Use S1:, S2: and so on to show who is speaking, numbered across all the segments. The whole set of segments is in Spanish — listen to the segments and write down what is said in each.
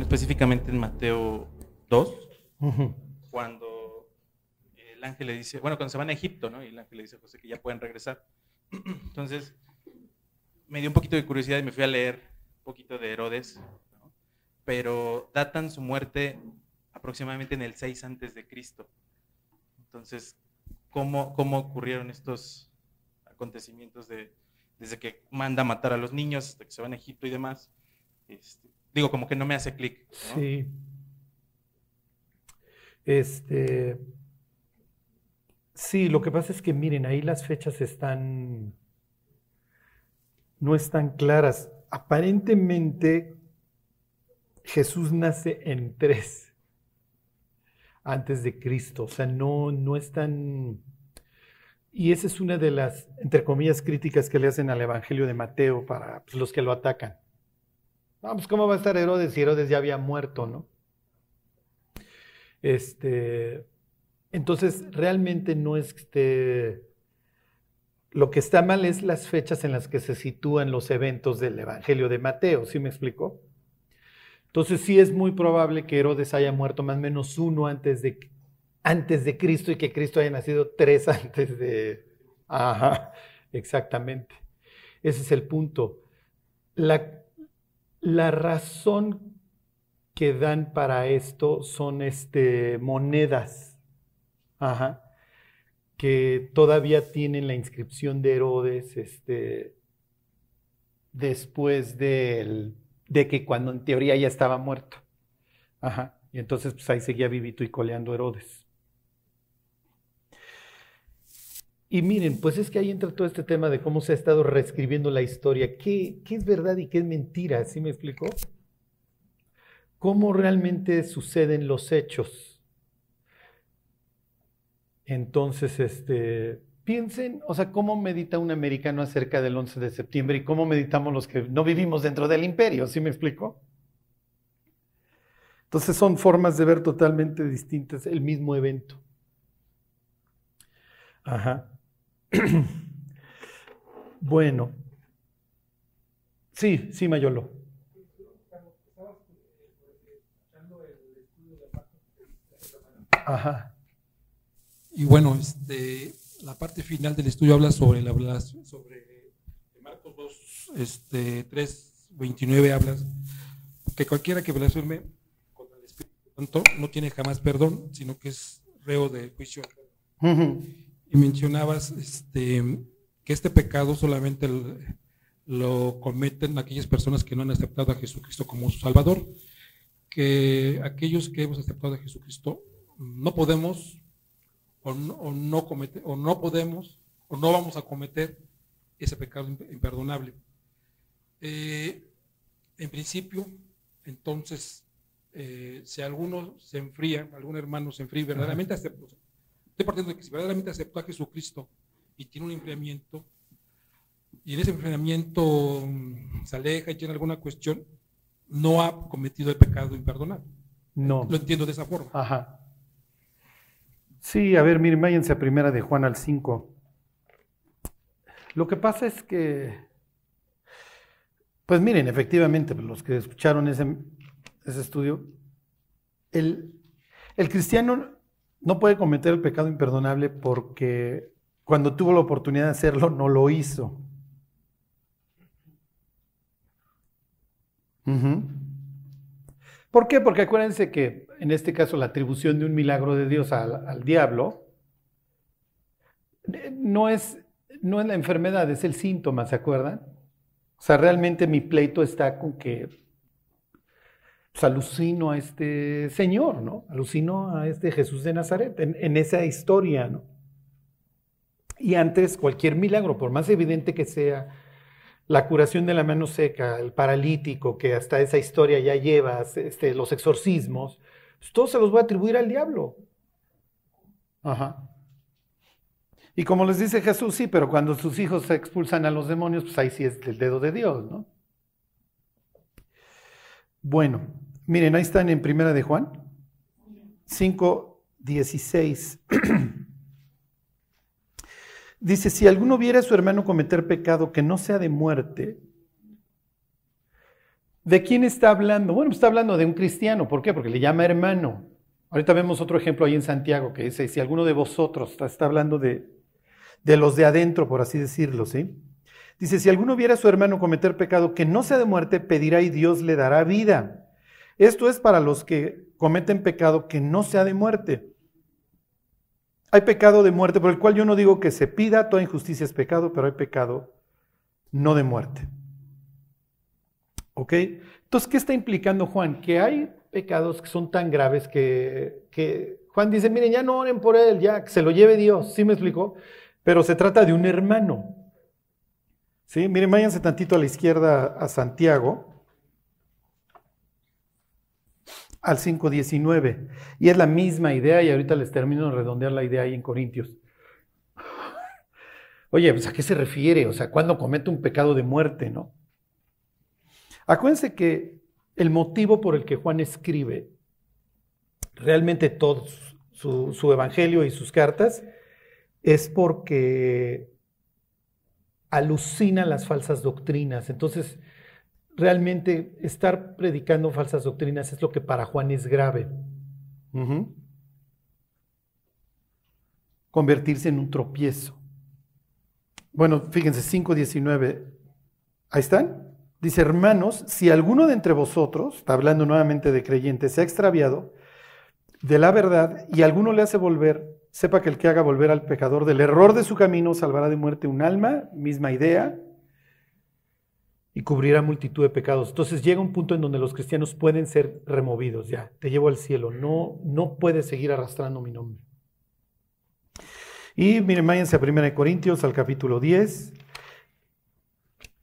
S1: bueno, específicamente en Mateo 2, cuando el ángel le dice, bueno, cuando se van a Egipto, ¿no? Y el ángel le dice a José que ya pueden regresar. Entonces, me dio un poquito de curiosidad y me fui a leer un poquito de Herodes, ¿no? pero datan su muerte aproximadamente en el 6 antes de Cristo. Entonces, ¿cómo, cómo ocurrieron estos acontecimientos de, desde que manda a matar a los niños hasta que se van a Egipto y demás? Este, digo, como que no me hace clic.
S2: Sí. Este. Sí, lo que pasa es que miren, ahí las fechas están. no están claras. Aparentemente, Jesús nace en tres antes de Cristo. O sea, no, no es tan. Y esa es una de las, entre comillas, críticas que le hacen al Evangelio de Mateo para pues, los que lo atacan. Vamos, pues ¿cómo va a estar Herodes si Herodes ya había muerto, no? Este, entonces, realmente no es que Lo que está mal es las fechas en las que se sitúan los eventos del Evangelio de Mateo, ¿sí me explicó? Entonces sí es muy probable que Herodes haya muerto más o menos uno antes de, antes de Cristo y que Cristo haya nacido tres antes de... Ajá, exactamente. Ese es el punto. La, la razón que dan para esto son este, monedas, ajá, que todavía tienen la inscripción de Herodes este, después de que cuando en teoría ya estaba muerto. Ajá. Y entonces pues ahí seguía vivito y coleando Herodes. Y miren, pues es que ahí entra todo este tema de cómo se ha estado reescribiendo la historia. ¿Qué, qué es verdad y qué es mentira? ¿Sí me explico? ¿Cómo realmente suceden los hechos? Entonces, este, piensen, o sea, cómo medita un americano acerca del 11 de septiembre y cómo meditamos los que no vivimos dentro del imperio, ¿sí me explico? Entonces son formas de ver totalmente distintas el mismo evento. Ajá. bueno. Sí, sí, Mayolo.
S3: Ajá. Y bueno, este, la parte final del estudio habla sobre la sobre Marcos 2, este, 3, 29 habla que cualquiera que blasfeme contra el Espíritu Santo no tiene jamás perdón, sino que es reo de juicio. Y mencionabas este, que este pecado solamente lo cometen aquellas personas que no han aceptado a Jesucristo como su Salvador, que aquellos que hemos aceptado a Jesucristo no podemos o no, o no, comete, o no podemos o no vamos a cometer ese pecado imperdonable. Eh, en principio, entonces, eh, si alguno se enfría, algún hermano se enfría, verdaderamente aceptó, estoy partiendo de que si verdaderamente aceptó a Jesucristo y tiene un enfriamiento, y en ese enfriamiento mm, se aleja y tiene alguna cuestión, no ha cometido el pecado imperdonable.
S2: No.
S3: Lo entiendo de esa forma.
S2: Ajá. Sí, a ver, miren, váyanse a primera de Juan al 5. Lo que pasa es que, pues miren, efectivamente, los que escucharon ese, ese estudio, el, el cristiano no puede cometer el pecado imperdonable porque cuando tuvo la oportunidad de hacerlo no lo hizo. ¿Por qué? Porque acuérdense que en este caso la atribución de un milagro de Dios al, diablo eh, no es, no es la enfermedad, es el síntoma, ¿se acuerdan? O sea, realmente mi pleito está con que pues, alucino a este Señor, ¿no? Alucino a este Jesús de Nazaret, en, esa historia, ¿no? Y antes cualquier milagro, por más evidente que sea, la curación de la mano seca, el paralítico, que hasta esa historia ya lleva, este, los exorcismos, pues todos se los voy a atribuir al diablo. Ajá. Y como les dice Jesús, sí, pero cuando sus hijos expulsan a los demonios, pues ahí sí es el dedo de Dios, ¿no? Bueno, miren, ahí están en Primera de Juan, 5, 16. Dice, si alguno viera a su hermano cometer pecado que no sea de muerte, ¿De quién está hablando? Bueno, está hablando de un cristiano. ¿Por qué? Porque le llama hermano. Ahorita vemos otro ejemplo ahí en Santiago que dice, si alguno de vosotros está, hablando de, de los de adentro, por así decirlo, ¿sí? Dice, si alguno viera a su hermano cometer pecado que no sea de muerte, pedirá y Dios le dará vida. Esto es para los que cometen pecado que no sea de muerte. Hay pecado de muerte por el cual yo no digo que se pida, toda injusticia es pecado, pero hay pecado no de muerte. ¿Ok? Entonces, ¿qué está implicando Juan? Que hay pecados que son tan graves que, que Juan dice, miren, ya no oren por él, ya que se lo lleve Dios, ¿sí me explicó? Pero se trata de un hermano. ¿Sí? Miren, váyanse tantito a la izquierda a Santiago, al 5.19. Y es la misma idea, y ahorita les termino de redondear la idea ahí en Corintios. Oye, pues, ¿a qué se refiere? O sea, cuando comete un pecado de muerte, ¿no? Acuérdense que el motivo por el que Juan escribe realmente todo su evangelio y sus cartas es porque alucina las falsas doctrinas. Entonces, realmente estar predicando falsas doctrinas es lo que para Juan es grave. Convertirse en un tropiezo. Bueno, fíjense, 5.19. Ahí están. Dice, hermanos, si alguno de entre vosotros, está hablando nuevamente de creyentes, se ha extraviado de la verdad y alguno le hace volver, sepa que el que haga volver al pecador del error de su camino salvará de muerte un alma, misma idea, y cubrirá multitud de pecados. Entonces llega un punto en donde los cristianos pueden ser removidos, ya, te llevo al cielo, no, no puedes seguir arrastrando mi nombre. Y miren, váyanse a 1 Corintios al capítulo 10.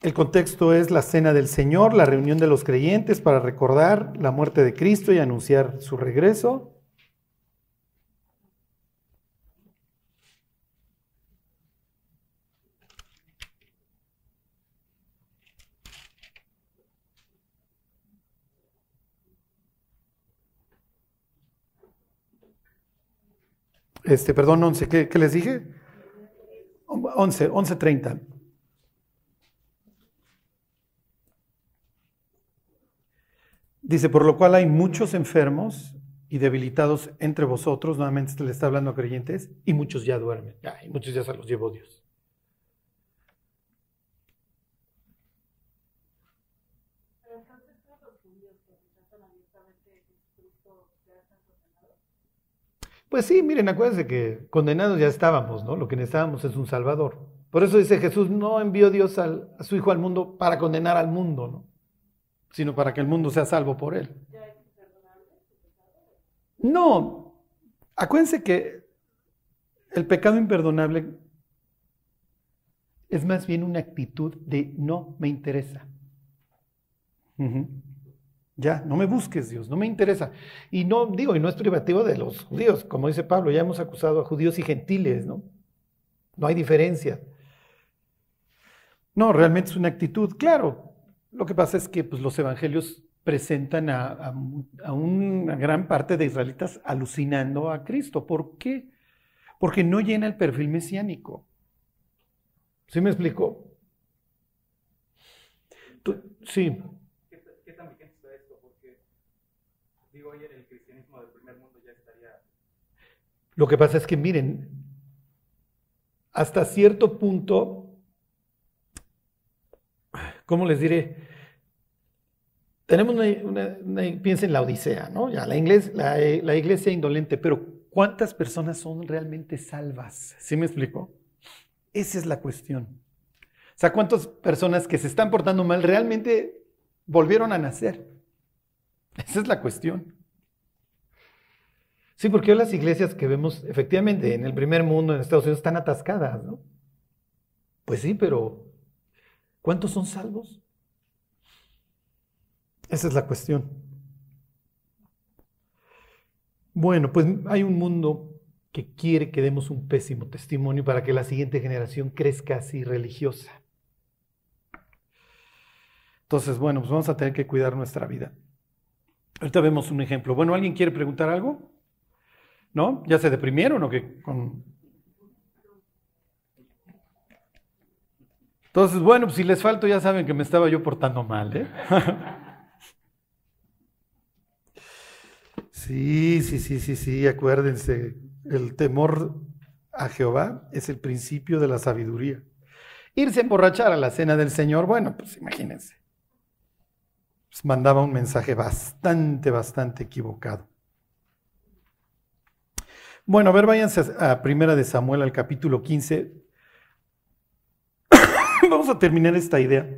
S2: El contexto es la cena del Señor, la reunión de los creyentes para recordar la muerte de Cristo y anunciar su regreso. Este, perdón, 11, ¿qué, les dije? 11, 11.30. Dice, por lo cual hay muchos enfermos y debilitados entre vosotros, nuevamente le está hablando a creyentes, y muchos ya duermen, y muchos ya se los llevó Dios. Pues sí, miren, acuérdense que condenados ya estábamos, ¿no? Lo que necesitábamos es un Salvador. Por eso dice Jesús, no envió Dios a su Hijo al mundo para condenar al mundo, ¿no? Sino para que el mundo sea salvo por él. No, acuérdense que el pecado imperdonable es más bien una actitud de no me interesa. Ya, no me busques, Dios, no me interesa. Y no digo, y no es privativo de los judíos, como dice Pablo, ya hemos acusado a judíos y gentiles, ¿no? No hay diferencia. No, realmente es una actitud, claro. Lo que pasa es que pues, los evangelios presentan a, a, una gran parte de israelitas alucinando a Cristo. ¿Por qué? Porque no llena el perfil mesiánico. ¿Sí me explico? sí. Lo que pasa es que, miren, hasta cierto punto, ¿cómo les diré? Tenemos una, piensen en la Odisea, ¿no? Ya, la, la, iglesia indolente, pero ¿cuántas personas son realmente salvas? ¿Sí me explico? Esa es la cuestión. O sea, ¿cuántas personas que se están portando mal realmente volvieron a nacer? Esa es la cuestión. Sí, porque las iglesias que vemos efectivamente en el primer mundo, en Estados Unidos, están atascadas, ¿no? Pues sí, pero ¿cuántos son salvos? Esa es la cuestión. Bueno, pues hay un mundo que quiere que demos un pésimo testimonio para que la siguiente generación crezca así religiosa. Entonces, bueno, pues vamos a tener que cuidar nuestra vida. Ahorita vemos un ejemplo. Bueno, ¿alguien quiere preguntar algo? ¿No? ¿Ya se deprimieron o qué? Con... Entonces, bueno, pues, si les falto ya saben que me estaba yo portando mal, ¿eh? sí, sí, sí, sí, sí, acuérdense, el temor a Jehová es el principio de la sabiduría. Irse a emborrachar a la cena del Señor, bueno, pues imagínense. Pues mandaba un mensaje bastante, bastante equivocado. Bueno, a ver, váyanse a Primera de Samuel al capítulo 15. Vamos a terminar esta idea.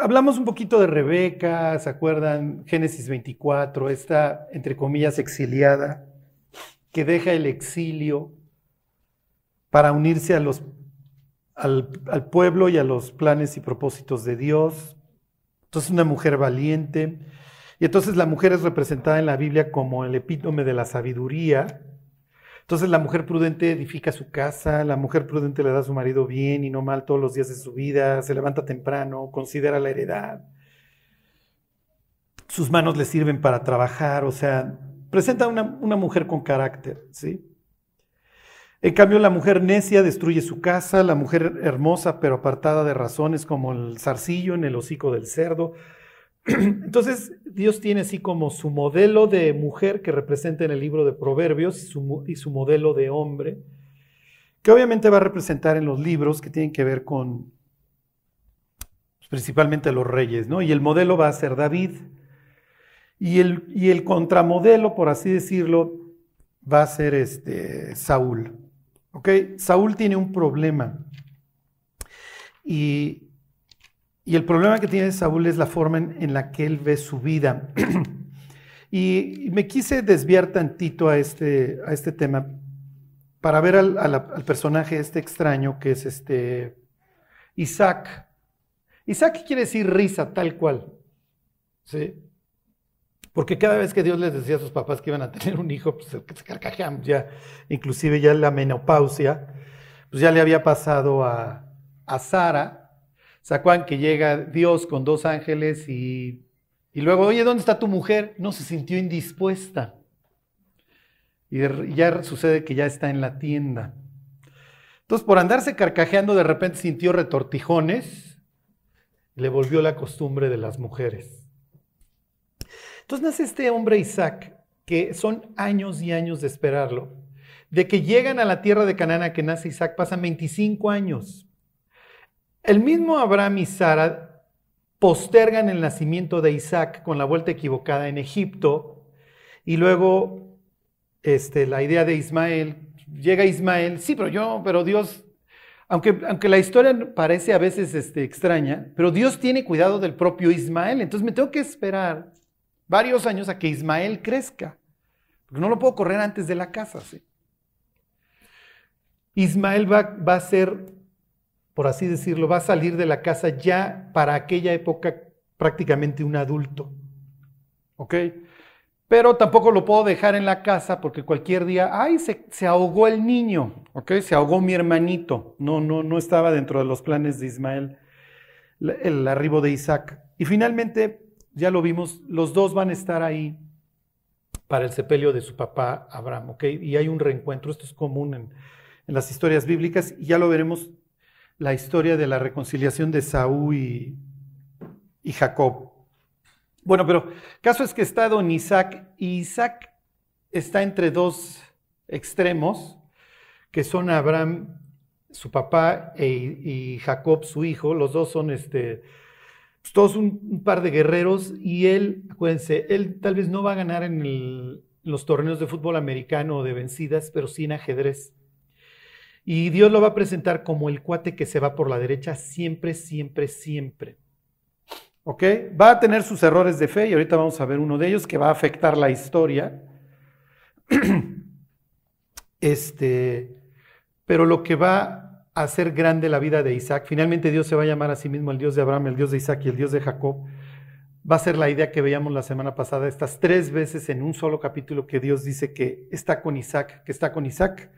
S2: Hablamos un poquito de Rebeca, ¿se acuerdan? Génesis 24, esta, entre comillas, exiliada, que deja el exilio para unirse al pueblo y a los planes y propósitos de Dios. Entonces, una mujer valiente. Y entonces la mujer es representada en la Biblia como el epítome de la sabiduría, entonces la mujer prudente edifica su casa, la mujer prudente le da a su marido bien y no mal todos los días de su vida, se levanta temprano, considera la heredad. Sus manos le sirven para trabajar, o sea, presenta una, una mujer con carácter, ¿sí? En cambio, la mujer necia destruye su casa, la mujer hermosa pero apartada de razones como el zarcillo en el hocico del cerdo, Entonces, Dios tiene así como su modelo de mujer que representa en el libro de Proverbios y su, y su, modelo de hombre, que obviamente va a representar en los libros que tienen que ver con pues, principalmente los reyes, ¿no? Y el modelo va a ser David. Y el, y el contramodelo, por así decirlo, va a ser este, Saúl. ¿Ok? Saúl tiene un problema. Y y el problema que tiene Saúl es la forma en, la que él ve su vida. y, me quise desviar tantito a este, a este tema para ver al, personaje este extraño que es este Isaac. Isaac quiere decir risa, tal cual. ¿Sí? Porque cada vez que Dios les decía a sus papás que iban a tener un hijo, pues se carcajean ya, inclusive ya la menopausia, pues ya le había pasado a, a Sara, Sacuán que llega Dios con dos ángeles y, y luego, oye, ¿dónde está tu mujer? No se sintió indispuesta. Y ya sucede que ya está en la tienda. Entonces, por andarse carcajeando, de repente sintió retortijones, le volvió la costumbre de las mujeres. Entonces nace este hombre Isaac, que son años y años de esperarlo. De que llegan a la tierra de Canaán, que nace Isaac, pasan 25 años. El mismo Abraham y Sara postergan el nacimiento de Isaac con la vuelta equivocada en Egipto y luego este, la idea de Ismael, llega Ismael, sí, pero yo, pero Dios, aunque, aunque la historia parece a veces este, extraña, pero Dios tiene cuidado del propio Ismael, entonces me tengo que esperar varios años a que Ismael crezca, porque no lo puedo correr antes de la casa. ¿sí? Ismael va, a ser por así decirlo, va a salir de la casa ya para aquella época prácticamente un adulto. ¿Ok? Pero tampoco lo puedo dejar en la casa porque cualquier día, ay, se, ahogó el niño, ¿ok? Se ahogó mi hermanito. No, no, no estaba dentro de los planes de Ismael el arribo de Isaac. Y finalmente, ya lo vimos, los dos van a estar ahí para el sepelio de su papá Abraham, ¿ok? Y hay un reencuentro, esto es común en, las historias bíblicas y ya lo veremos la historia de la reconciliación de Saúl y, Jacob. Bueno, pero caso es que está don Isaac y Isaac está entre dos extremos, que son Abraham, su papá, e, y Jacob, su hijo. Los dos son este, todos un, par de guerreros y él, acuérdense, él tal vez no va a ganar en los torneos de fútbol americano o de vencidas, pero sí en ajedrez. Y Dios lo va a presentar como el cuate que se va por la derecha siempre, siempre, siempre. ¿Ok? Va a tener sus errores de fe y ahorita vamos a ver uno de ellos que va a afectar la historia. Este, pero lo que va hacer grande la vida de Isaac, finalmente Dios se va a llamar a sí mismo el Dios de Abraham, el Dios de Isaac y el Dios de Jacob. Va a ser la idea que veíamos la semana pasada, estas tres veces en un solo capítulo que Dios dice que está con Isaac, que está con Isaac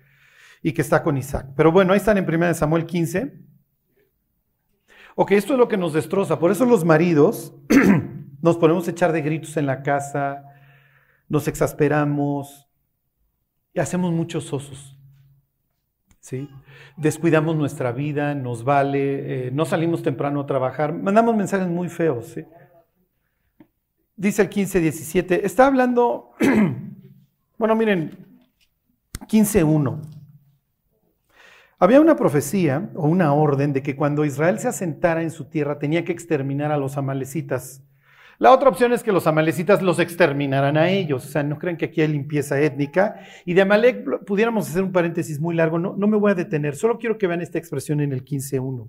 S2: y que está con Isaac. Pero bueno, ahí están en 1 Samuel 15. Ok, esto es lo que nos destroza. Por eso los maridos nos ponemos a echar de gritos en la casa, nos exasperamos y hacemos muchos osos. ¿Sí? Descuidamos nuestra vida, nos vale, eh, no salimos temprano a trabajar, mandamos mensajes muy feos. dice el 15.17, está hablando, bueno, miren, 15.1. Había una profecía o una orden de que cuando Israel se asentara en su tierra tenía que exterminar a los amalecitas. La otra opción es que los amalecitas los exterminaran a ellos. O sea, no crean que aquí hay limpieza étnica. Y de Amalek pudiéramos hacer un paréntesis muy largo. No, no me voy a detener. Solo quiero que vean esta expresión en el 15.1.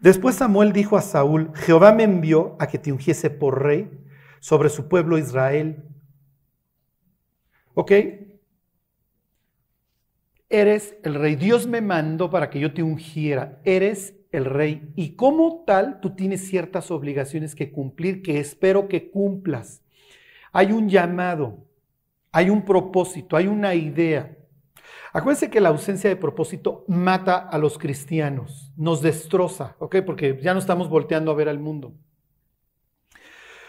S2: Después Samuel dijo a Saúl, Jehová me envió a que te ungiese por rey sobre su pueblo Israel. ¿Ok? Eres el rey. Dios me mandó para que yo te ungiera. Eres el rey. Y como tal, tú tienes ciertas obligaciones que cumplir que espero que cumplas. Hay un llamado, hay un propósito, hay una idea. Acuérdense que la ausencia de propósito mata a los cristianos, nos destroza, ¿ok? Porque ya no estamos volteando a ver al mundo.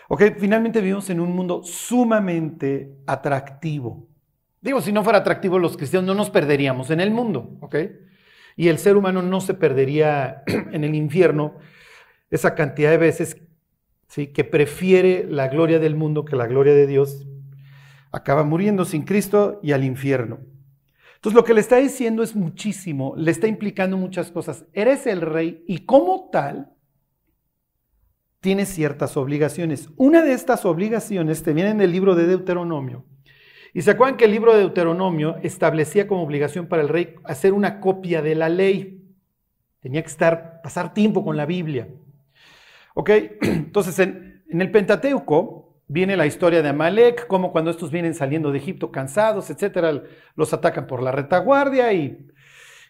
S2: ¿Ok? Finalmente vivimos en un mundo sumamente atractivo. Digo, si no fuera atractivo los cristianos no nos perderíamos en el mundo, ¿ok? Y el ser humano no se perdería en el infierno esa cantidad de veces ¿sí? que prefiere la gloria del mundo que la gloria de Dios, acaba muriendo sin Cristo y al infierno. Entonces lo que le está diciendo es muchísimo, le está implicando muchas cosas. Eres el rey y como tal tienes ciertas obligaciones. Una de estas obligaciones te viene en el libro de Deuteronomio. Y se acuerdan que el libro de Deuteronomio establecía como obligación para el rey hacer una copia de la ley. Tenía que estar, pasar tiempo con la Biblia. ¿Ok? Entonces en, el Pentateuco, Viene la historia de Amalek, como cuando estos vienen saliendo de Egipto cansados, etcétera, los atacan por la retaguardia y,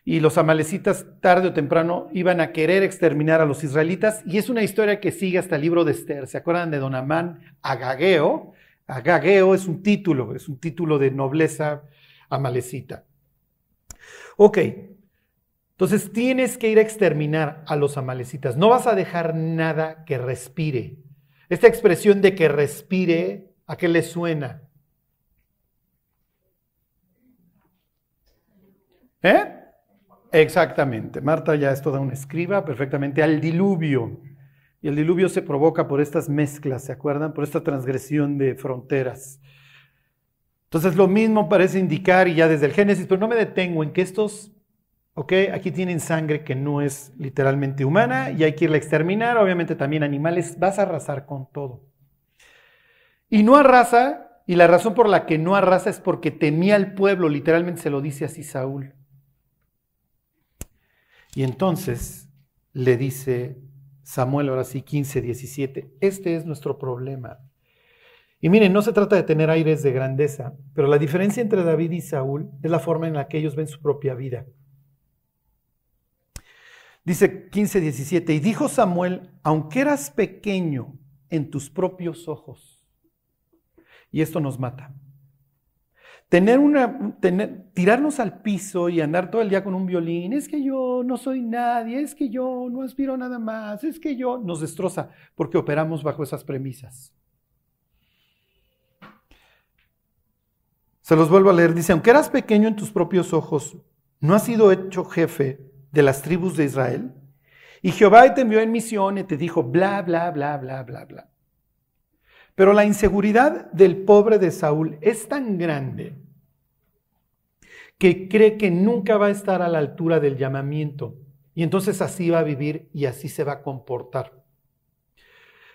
S2: y los amalecitas tarde o temprano iban a querer exterminar a los israelitas. Y es una historia que sigue hasta el libro de Esther. ¿Se acuerdan de Don Amán Agageo? Agageo es un título, es un título de nobleza amalecita. Ok, entonces tienes que ir a exterminar a los amalecitas. No vas a dejar nada que respire. Esta expresión de que respire, ¿a qué le suena? ¿Eh? Exactamente. Marta ya es toda una escriba, perfectamente al diluvio. Y el diluvio se provoca por estas mezclas, ¿se acuerdan? Por esta transgresión de fronteras. Entonces lo mismo parece indicar, y ya desde el Génesis, pero no me detengo en que estos ¿Ok? Aquí tienen sangre que no es literalmente humana y hay que irla a exterminar. Obviamente también animales, vas a arrasar con todo. Y no arrasa, y la razón por la que no arrasa es porque temía al pueblo, literalmente se lo dice así Saúl. Y entonces le dice Samuel, ahora sí, 15, 17, este es nuestro problema. Y miren, no se trata de tener aires de grandeza, pero la diferencia entre David y Saúl es la forma en la que ellos ven su propia vida. Dice 15, 17, y dijo Samuel, aunque eras pequeño en tus propios ojos, y esto nos mata. Tener una, tener, tirarnos al piso y andar todo el día con un violín, es que yo no soy nadie, es que yo no aspiro nada más, es que yo nos destroza porque operamos bajo esas premisas. Se los vuelvo a leer, dice, aunque eras pequeño en tus propios ojos, no has sido hecho jefe de las tribus de Israel. Y Jehová te envió en misión y te dijo bla, bla, bla, bla, bla, bla. Pero la inseguridad del pobre de Saúl es tan grande que cree que nunca va a estar a la altura del llamamiento. Y entonces así va a vivir y así se va a comportar.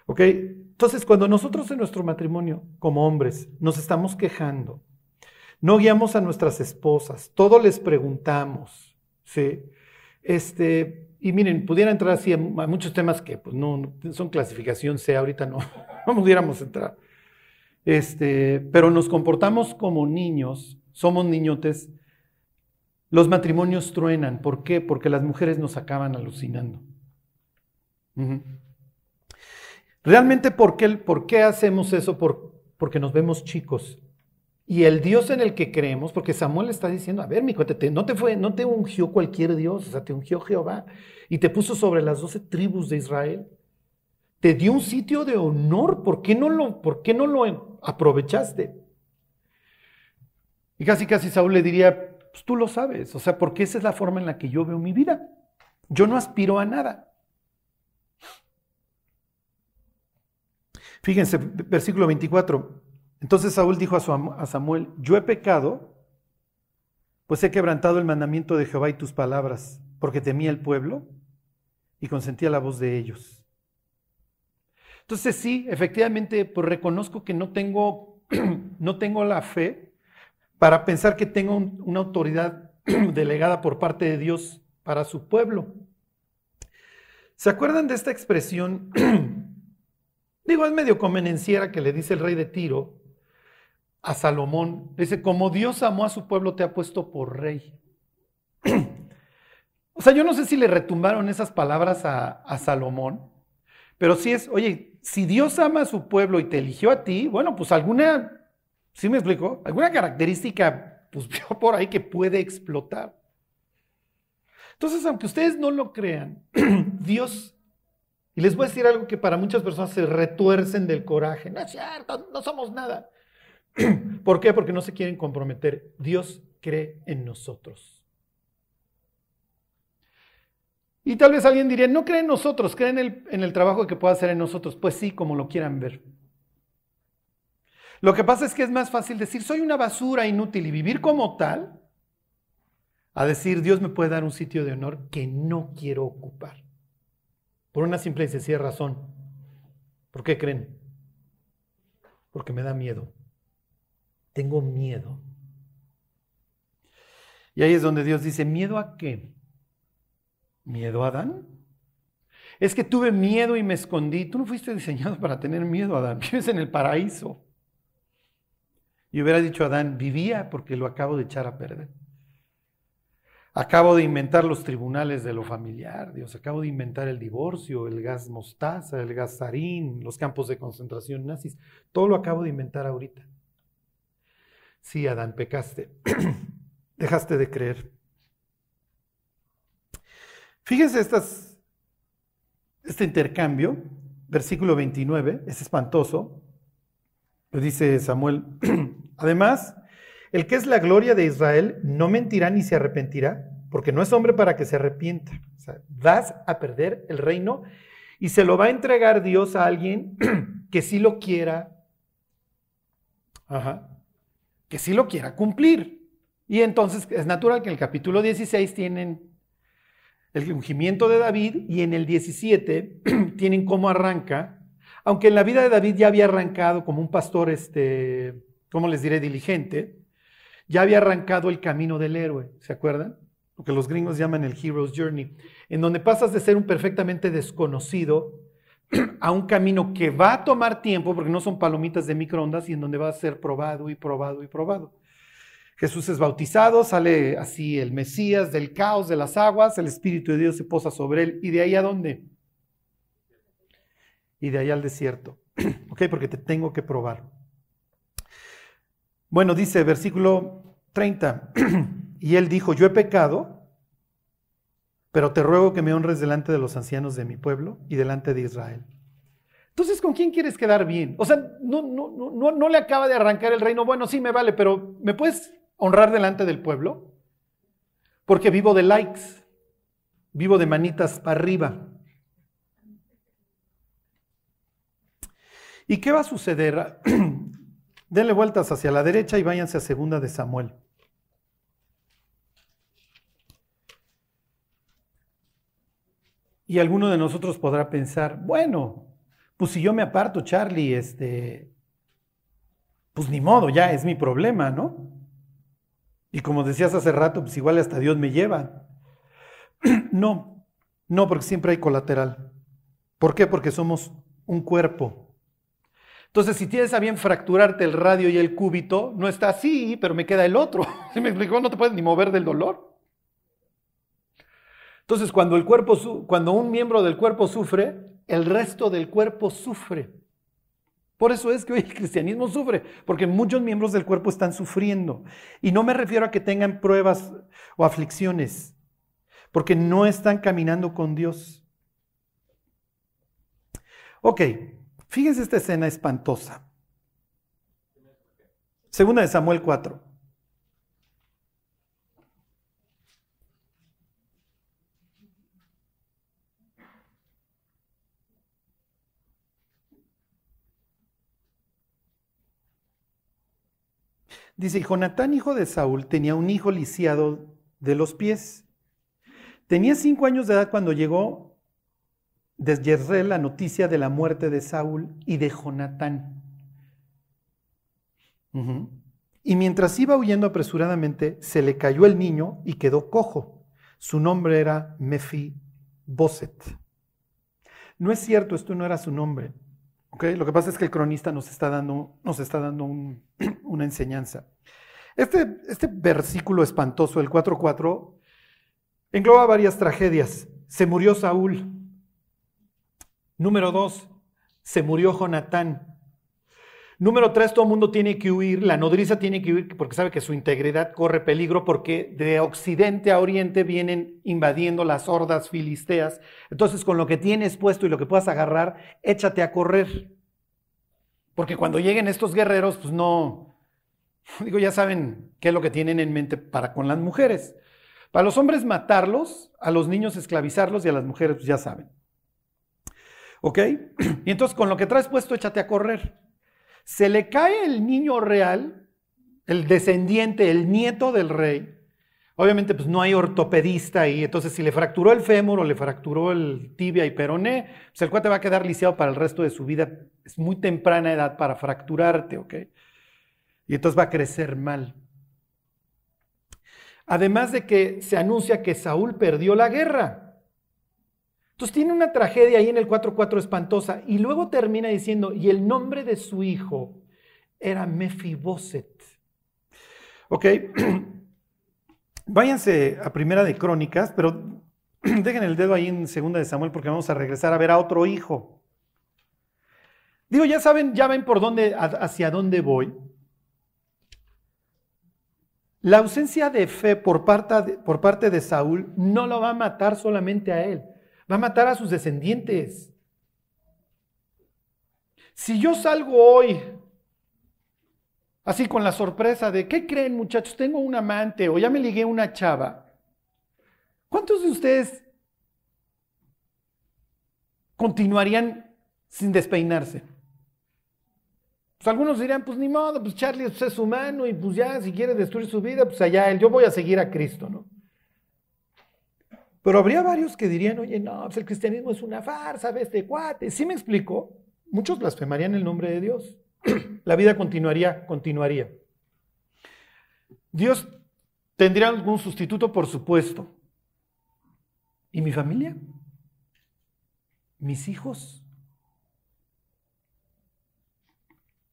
S2: ¿Ok? Entonces, cuando nosotros en nuestro matrimonio, como hombres, nos estamos quejando, no guiamos a nuestras esposas, todo les preguntamos, ¿sí? Este, y miren, pudiera entrar así a, muchos temas que pues, no, son clasificación C, ahorita no, no pudiéramos entrar. Este, pero nos comportamos como niños, somos niñotes. Los matrimonios truenan. ¿Por qué? Porque las mujeres nos acaban alucinando. Realmente, ¿por qué, ¿por qué hacemos eso? Por, porque nos vemos chicos. Y el Dios en el que creemos, porque Samuel está diciendo, a ver, mi cuate, no te fue, no te ungió cualquier Dios, o sea, te ungió Jehová y te puso sobre las doce tribus de Israel. Te dio un sitio de honor, ¿por qué no lo, por qué no lo aprovechaste? Y casi casi Saúl le diría, pues tú lo sabes, o sea, porque esa es la forma en la que yo veo mi vida. Yo no aspiro a nada. Fíjense, versículo 24. Entonces Saúl dijo a, Samuel, yo he pecado, pues he quebrantado el mandamiento de Jehová y tus palabras, porque temía el pueblo y consentía la voz de ellos. Entonces sí, efectivamente, pues reconozco que no tengo, no tengo la fe para pensar que tengo una autoridad delegada por parte de Dios para su pueblo. ¿Se acuerdan de esta expresión? Digo, es medio convenenciera que le dice el rey de Tiro a Salomón. Dice, como Dios amó a su pueblo, te ha puesto por rey. o sea, yo no sé si le retumbaron esas palabras a, Salomón, pero sí es, oye, si Dios ama a su pueblo y te eligió a ti, bueno, pues alguna, ¿sí me explico? Alguna característica, pues vio por ahí que puede explotar. Entonces, aunque ustedes no lo crean, Dios, y les voy a decir algo que para muchas personas se retuercen del coraje, no es cierto, no somos nada. ¿Por qué? Porque no se quieren comprometer. Dios cree en nosotros. Y tal vez alguien diría, no cree en nosotros, cree en el, en el trabajo que pueda hacer en nosotros. Pues sí, como lo quieran ver. Lo que pasa es que es más fácil decir, soy una basura inútil y vivir como tal, a decir, Dios me puede dar un sitio de honor que no quiero ocupar. Por una simple y sencilla razón. ¿Por qué creen? Porque me da miedo. Tengo miedo. Y ahí es donde Dios dice, ¿miedo a qué? ¿Miedo a Adán? Es que tuve miedo y me escondí. Tú no fuiste diseñado para tener miedo, Adán. Vives en el paraíso. Y hubiera dicho Adán, vivía porque lo acabo de echar a perder. Acabo de inventar los tribunales de lo familiar, Dios. Acabo de inventar el divorcio, el gas mostaza, el gas sarín, los campos de concentración nazis. Todo lo acabo de inventar ahorita. Sí, Adán, pecaste. Dejaste de creer. Fíjense este intercambio, versículo 29, es espantoso. Lo dice Samuel. Además, el que es la gloria de Israel no mentirá ni se arrepentirá, porque no es hombre para que se arrepienta. O sea, vas a perder el reino y se lo va a entregar Dios a alguien que sí lo quiera, ajá, que sí lo quiera cumplir. Y entonces es natural que en el capítulo 16 tienen el ungimiento de David y en el 17 tienen cómo arranca, aunque en la vida de David ya había arrancado como un pastor, este, ¿cómo les diré?, diligente, ya había arrancado el camino del héroe, ¿se acuerdan? Lo que los gringos llaman el Hero's Journey, en donde pasas de ser un perfectamente desconocido a un camino que va a tomar tiempo, porque no son palomitas de microondas, y en donde va a ser probado y probado y probado. Jesús es bautizado, sale así el Mesías del caos de las aguas, el Espíritu de Dios se posa sobre él. ¿Y de ahí a dónde? Y de ahí al desierto. ¿Ok? Porque te tengo que probar. Bueno, dice versículo 30, y él dijo, yo he pecado, pero te ruego que me honres delante de los ancianos de mi pueblo y delante de Israel. Entonces, ¿con quién quieres quedar bien? O sea, no, no, no, no le acaba de arrancar el reino. Bueno, sí me vale, pero ¿me puedes honrar delante del pueblo? Porque vivo de likes, vivo de manitas para arriba. ¿Y qué va a suceder? Denle vueltas hacia la derecha y váyanse a segunda de Samuel. Y alguno de nosotros podrá pensar, bueno, pues si yo me aparto, Charlie, este, pues ni modo, ya es mi problema, ¿no? Y como decías hace rato, pues igual hasta Dios me lleva. No, no, porque siempre hay colateral. ¿Por qué? Porque somos un cuerpo. Entonces, si tienes a bien fracturarte el radio y el cúbito, no está así, pero me queda el otro. ¿Se me explicó? No te puedes ni mover del dolor. Entonces, cuando, el cuerpo, cuando un miembro del cuerpo sufre, el resto del cuerpo sufre. Por eso es que hoy el cristianismo sufre, porque muchos miembros del cuerpo están sufriendo. Y no me refiero a que tengan pruebas o aflicciones, porque no están caminando con Dios. Ok, Fíjense esta escena espantosa. Segunda de Samuel 4. Dice, y Jonatán, hijo de Saúl, tenía un hijo lisiado de los pies. Tenía cinco años de edad cuando llegó desde Jezreel la noticia de la muerte de Saúl y de Jonatán. Y mientras iba huyendo apresuradamente, se le cayó el niño y quedó cojo. Su nombre era Mefiboset. No es cierto, esto no era su nombre. Lo que pasa es que el cronista nos está dando, nos está dando una enseñanza. Este, este versículo espantoso, el 4.4, engloba varias tragedias. Se murió Saúl. Número 2, se murió Jonatán. Número tres, todo el mundo tiene que huir, la nodriza tiene que huir porque sabe que su integridad corre peligro porque de occidente a oriente vienen invadiendo las hordas filisteas. Entonces, con lo que tienes puesto y lo que puedas agarrar, échate a correr. Porque cuando lleguen estos guerreros, pues no, digo, ya saben qué es lo que tienen en mente para con las mujeres. Para los hombres matarlos, a los niños esclavizarlos y a las mujeres, pues ya saben. ¿Ok? Y entonces con lo que traes puesto, échate a correr se le cae el niño real, el descendiente, el nieto del rey. Obviamente, pues no hay ortopedista ahí, entonces si le fracturó el fémur o le fracturó el tibia y peroné, pues el cuate va a quedar lisiado para el resto de su vida. Es muy temprana edad para fracturarte, ¿ok? Y entonces va a crecer mal. Además de que se anuncia que Saúl perdió la guerra. Entonces tiene una tragedia ahí en el 4.4 espantosa y luego termina diciendo, y el nombre de su hijo era Mefiboset. Ok, váyanse a Primera de Crónicas, pero dejen el dedo ahí en Segunda de Samuel porque vamos a regresar a ver a otro hijo. Digo, ya saben, ya ven por dónde, hacia dónde voy. La ausencia de fe por parte por parte de Saúl no lo va a matar solamente a él Va a matar a sus descendientes. Si yo salgo hoy así con la sorpresa de, ¿qué creen muchachos? Tengo un amante o ya me ligué una chava. ¿Cuántos de ustedes continuarían sin despeinarse? Pues algunos dirían, pues ni modo, pues Charlie es humano y pues ya, si quiere destruir su vida, pues allá él, yo voy a seguir a Cristo, ¿no? Pero habría varios que dirían, oye, no, pues el cristianismo es una farsa, ve este cuate. ¿Sí me explico? Muchos blasfemarían el nombre de Dios. La vida continuaría, continuaría. Dios tendría algún sustituto, por supuesto. ¿Y mi familia? ¿Mis hijos?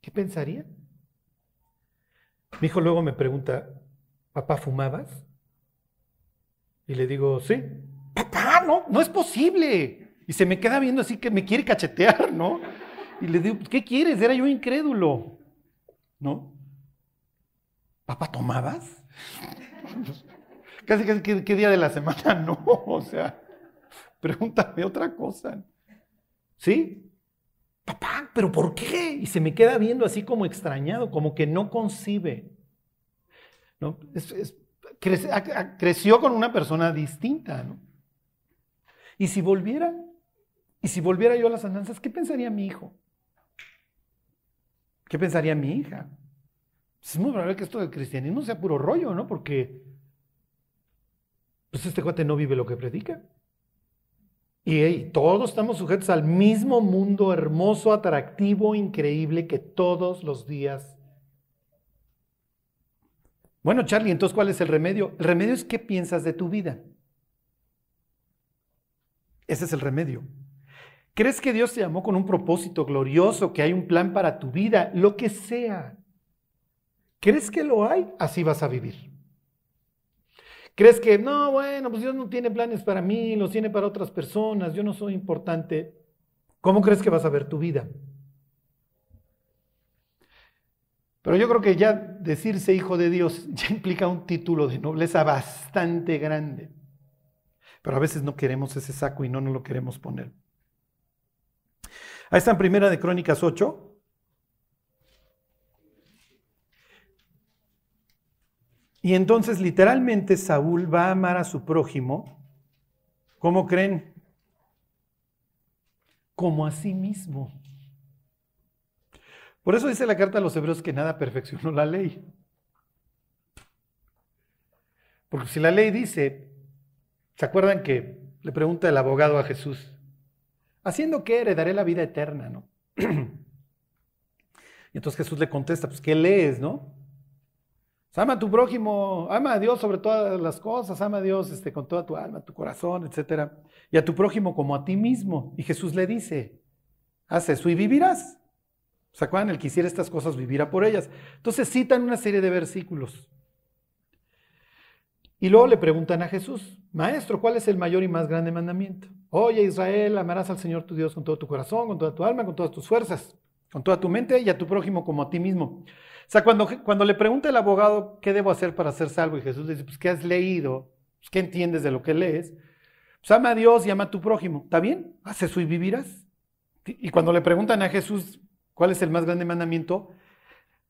S2: ¿Qué pensaría? Mi hijo luego me pregunta, papá, ¿fumabas? Y le digo, sí. Papá, no, no es posible. Y se me queda viendo así que me quiere cachetear, ¿no? Y le digo, ¿qué quieres? Era yo incrédulo, ¿no? Papá, ¿tomabas? casi, casi, ¿qué, día de la semana? No, o sea, pregúntame otra cosa. ¿Sí? Papá, ¿pero por qué? Y se me queda viendo así como extrañado, como que no concibe. ¿No? Es, es, creció con una persona distinta, ¿no? Y si volviera, y si volviera yo a las andanzas, ¿qué pensaría mi hijo? ¿Qué pensaría mi hija? Pues es muy probable que esto del cristianismo sea puro rollo, ¿no? Porque pues este cuate no vive lo que predica. Y todos estamos sujetos al mismo mundo hermoso, atractivo, increíble que todos los días bueno, Charlie, entonces, ¿cuál es el remedio? El remedio es qué piensas de tu vida. Ese es el remedio. ¿Crees que Dios te llamó con un propósito glorioso, que hay un plan para tu vida, lo que sea? ¿Crees que lo hay? Así vas a vivir. ¿Crees que, no, bueno, pues Dios no tiene planes para mí, los tiene para otras personas, yo no soy importante? ¿Cómo crees que vas a ver tu vida? Pero yo creo que ya decirse hijo de Dios ya implica un título de nobleza bastante grande. Pero a veces no queremos ese saco y no nos lo queremos poner. Ahí está en Primera de Crónicas 8. Y entonces literalmente Saúl va a amar a su prójimo. ¿Cómo creen? Como a sí mismo. Por eso dice la carta a los hebreos que nada perfeccionó la ley. Porque si la ley dice, ¿se acuerdan que le pregunta el abogado a Jesús? ¿Haciendo qué heredaré la vida eterna, no? y entonces Jesús le contesta, pues, ¿qué lees, no? Pues, ama a tu prójimo, ama a Dios sobre todas las cosas, ama a Dios este, con toda tu alma, tu corazón, etc. Y a tu prójimo como a ti mismo. Y Jesús le dice, haz eso y vivirás. ¿Se acuerdan? El que hiciera estas cosas vivirá por ellas. Entonces citan una serie de versículos. Y luego le preguntan a Jesús, Maestro, ¿cuál es el mayor y más grande mandamiento? Oye Israel, amarás al Señor tu Dios con todo tu corazón, con toda tu alma, con todas tus fuerzas, con toda tu mente y a tu prójimo como a ti mismo. O sea, cuando, cuando le pregunta el abogado, ¿qué debo hacer para ser salvo? Y Jesús le dice, pues, ¿qué has leído? Pues, ¿Qué entiendes de lo que lees? Pues ama a Dios y ama a tu prójimo. ¿Está bien? Haz eso y vivirás. Y cuando le preguntan a Jesús, ¿cuál es el más grande mandamiento?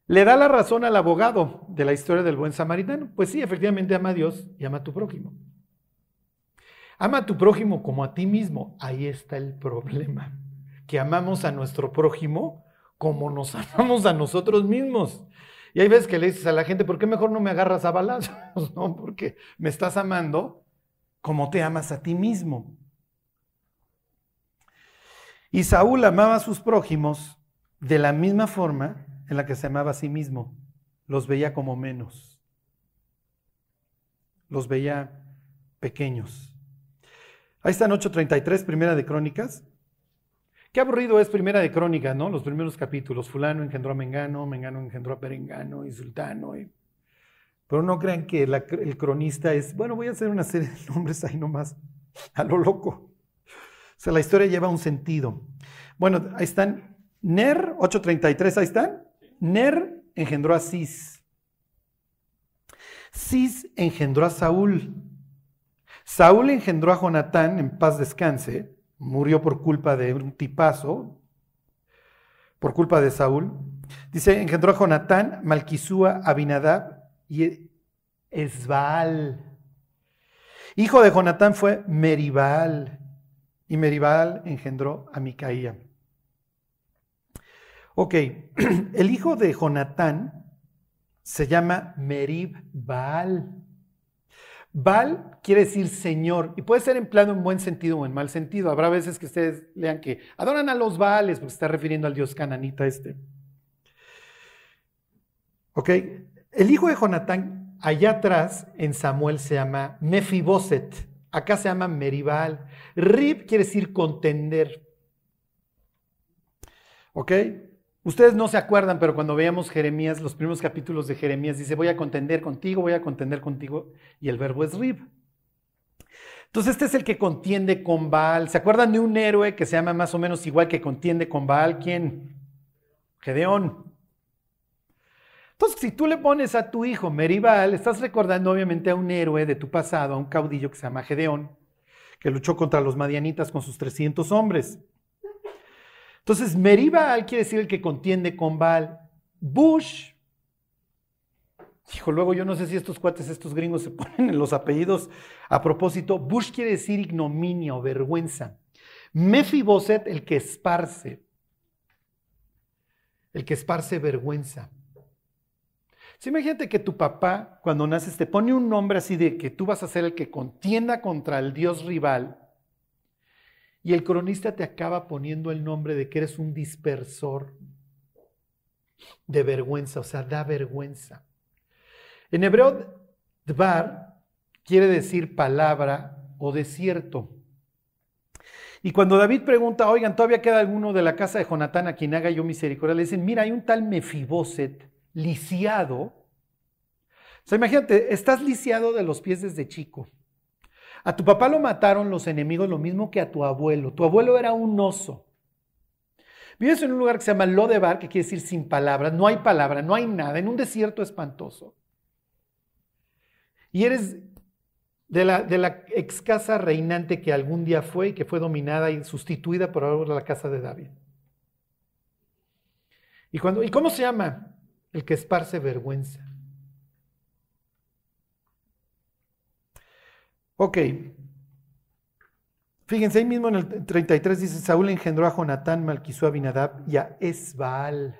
S2: Le da la razón al abogado de la historia del buen samaritano. Pues sí, efectivamente ama a Dios y ama a tu prójimo. Ama a tu prójimo como a ti mismo. Ahí está el problema. Que amamos a nuestro prójimo como nos amamos a nosotros mismos. Y hay veces que le dices a la gente, ¿por qué mejor no me agarras a balazos? No, porque me estás amando como te amas a ti mismo. Y Saúl amaba a sus prójimos de la misma forma en la que se amaba a sí mismo. Los veía como menos. Los veía pequeños. Ahí están 8.33, primera de Crónicas. Qué aburrido es Primera de Crónica, ¿no? Los primeros capítulos. Fulano engendró a Mengano, Mengano engendró a Perengano y Sultano. Pero no crean que el cronista es, bueno, voy a hacer una serie de nombres ahí nomás, a lo loco. O sea, la historia lleva un sentido. Bueno, ahí están. Ner, 833, ahí están. Ner engendró a Cis. Cis engendró a Saúl. Saúl engendró a Jonatán, en paz descanse murió por culpa de un tipazo, por culpa de Saúl. Dice, engendró a Jonatán, Malquisúa, Abinadab y Esbaal. Hijo de Jonatán fue Meribal, y Meribal engendró a Micaía. Ok, el hijo de Jonatán se llama Meribal. Baal quiere decir Señor y puede ser empleado en buen sentido o en mal sentido. Habrá veces que ustedes lean que adoran a los Baales porque se está refiriendo al dios cananita este. Ok, el hijo de Jonatán allá atrás en Samuel se llama Mefiboset, acá se llama Meribal. Rib quiere decir contender. ¿Ok? Ustedes no se acuerdan, pero cuando veíamos Jeremías, los primeros capítulos de Jeremías, dice, voy a contender contigo, voy a contender contigo, y el verbo es rib. Entonces este es el que contiende con Baal. ¿Se acuerdan de un héroe que se llama más o menos igual que contiende con Baal? ¿Quién? Gedeón. Entonces, si tú le pones a tu hijo Meribal, estás recordando obviamente a un héroe de tu pasado, a un caudillo que se llama Gedeón, que luchó contra los madianitas con sus 300 hombres. Entonces, Meribal quiere decir el que contiende con Baal. Bush, dijo, luego yo no sé si estos cuates, estos gringos se ponen en los apellidos a propósito. Bush quiere decir ignominia o vergüenza. Mefiboset, el que esparce. El que esparce vergüenza. Imagínate que tu papá, cuando naces, te pone un nombre así de que tú vas a ser el que contienda contra el dios rival y el cronista te acaba poniendo el nombre de que eres un dispersor de vergüenza, o sea, da vergüenza. En hebreo, dvar quiere decir palabra o desierto. Y cuando David pregunta, oigan, ¿todavía queda alguno de la casa de Jonatán a quien haga yo misericordia? Le dicen, mira, hay un tal Mefiboset, lisiado. O sea, imagínate, estás lisiado de los pies desde chico. A tu papá lo mataron los enemigos lo mismo que a tu abuelo. Tu abuelo era un oso. Vives en un lugar que se llama Lodebar, que quiere decir sin palabras. No hay palabra, no hay nada, en un desierto espantoso. Y eres de la, de la ex casa reinante que algún día fue y que fue dominada y sustituida por ahora la casa de David. ¿Y, cuando, ¿Y cómo se llama? El que esparce vergüenza. Ok. Fíjense, ahí mismo en el 33 dice, Saúl engendró a Jonatán, Malquisú, Abinadab y a Esbaal.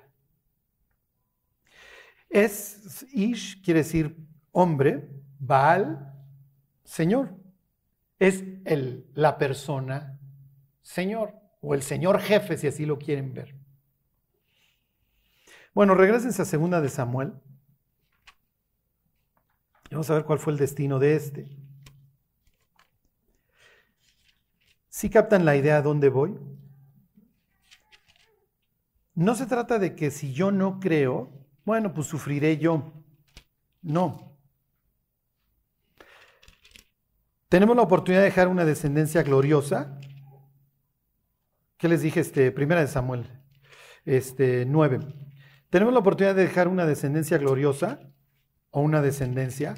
S2: Es, Ish quiere decir hombre, Baal, Señor. Es el, la persona Señor o el Señor jefe, si así lo quieren ver. Bueno, regresen a segunda de Samuel. Vamos a ver cuál fue el destino de este. ¿Sí captan la idea a dónde voy? No se trata de que si yo no creo, bueno, pues sufriré yo. No. Tenemos la oportunidad de dejar una descendencia gloriosa. ¿Qué les dije? Este, primera de Samuel, este, 9. Tenemos la oportunidad de dejar una descendencia gloriosa o una descendencia.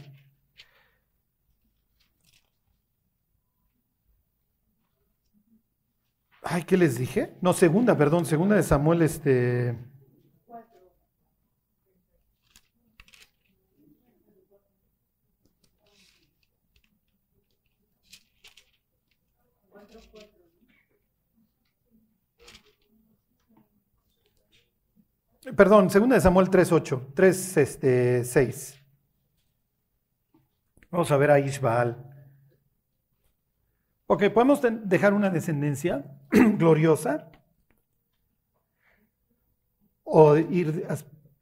S2: Ay, ¿qué les dije? No, segunda, perdón, segunda de Samuel, este. Perdón, segunda de Samuel 3.8, 3, este, 6. Vamos a ver a Ishbaal. Ok, podemos dejar una descendencia gloriosa o ir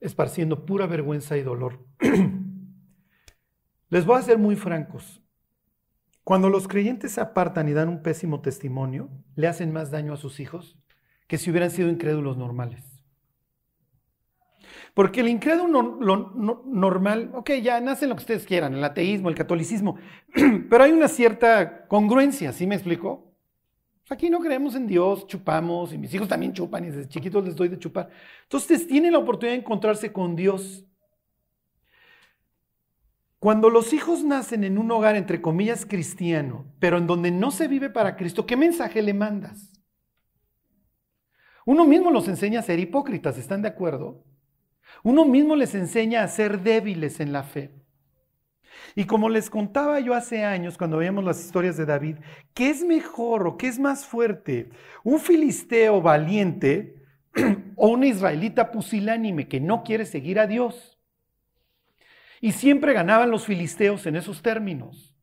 S2: esparciendo pura vergüenza y dolor. Les voy a ser muy francos. Cuando los creyentes se apartan y dan un pésimo testimonio, le hacen más daño a sus hijos que si hubieran sido incrédulos normales. Porque el incrédulo normal, ok, ya nacen lo que ustedes quieran, el ateísmo, el catolicismo, pero hay una cierta congruencia, ¿sí me explico? Aquí no creemos en Dios, chupamos, y mis hijos también chupan, y desde chiquitos les doy de chupar. Entonces tienen la oportunidad de encontrarse con Dios. Cuando los hijos nacen en un hogar, entre comillas, cristiano, pero en donde no se vive para Cristo, ¿qué mensaje le mandas? Uno mismo los enseña a ser hipócritas, ¿están de acuerdo? Uno mismo les enseña a ser débiles en la fe. Y como les contaba yo hace años cuando veíamos las historias de David, ¿qué es mejor o qué es más fuerte? ¿Un filisteo valiente o un israelita pusilánime que no quiere seguir a Dios? Y siempre ganaban los filisteos en esos términos.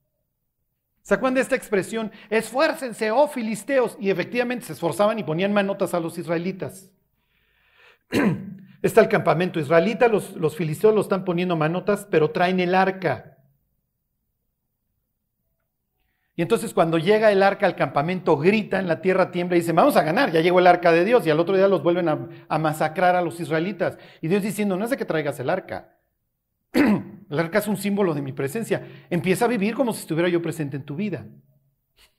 S2: ¿Se de esta expresión? Esfuércense, oh filisteos. Y efectivamente se esforzaban y ponían manotas a los israelitas. Está el campamento israelita, los, los filisteos lo están poniendo manotas, pero traen el arca. Y entonces cuando llega el arca al campamento, gritan, la tierra tiembla y dicen, vamos a ganar, ya llegó el arca de Dios. Y al otro día los vuelven a, a masacrar a los israelitas. Y Dios diciendo, no es de que traigas el arca. el arca es un símbolo de mi presencia. Empieza a vivir como si estuviera yo presente en tu vida.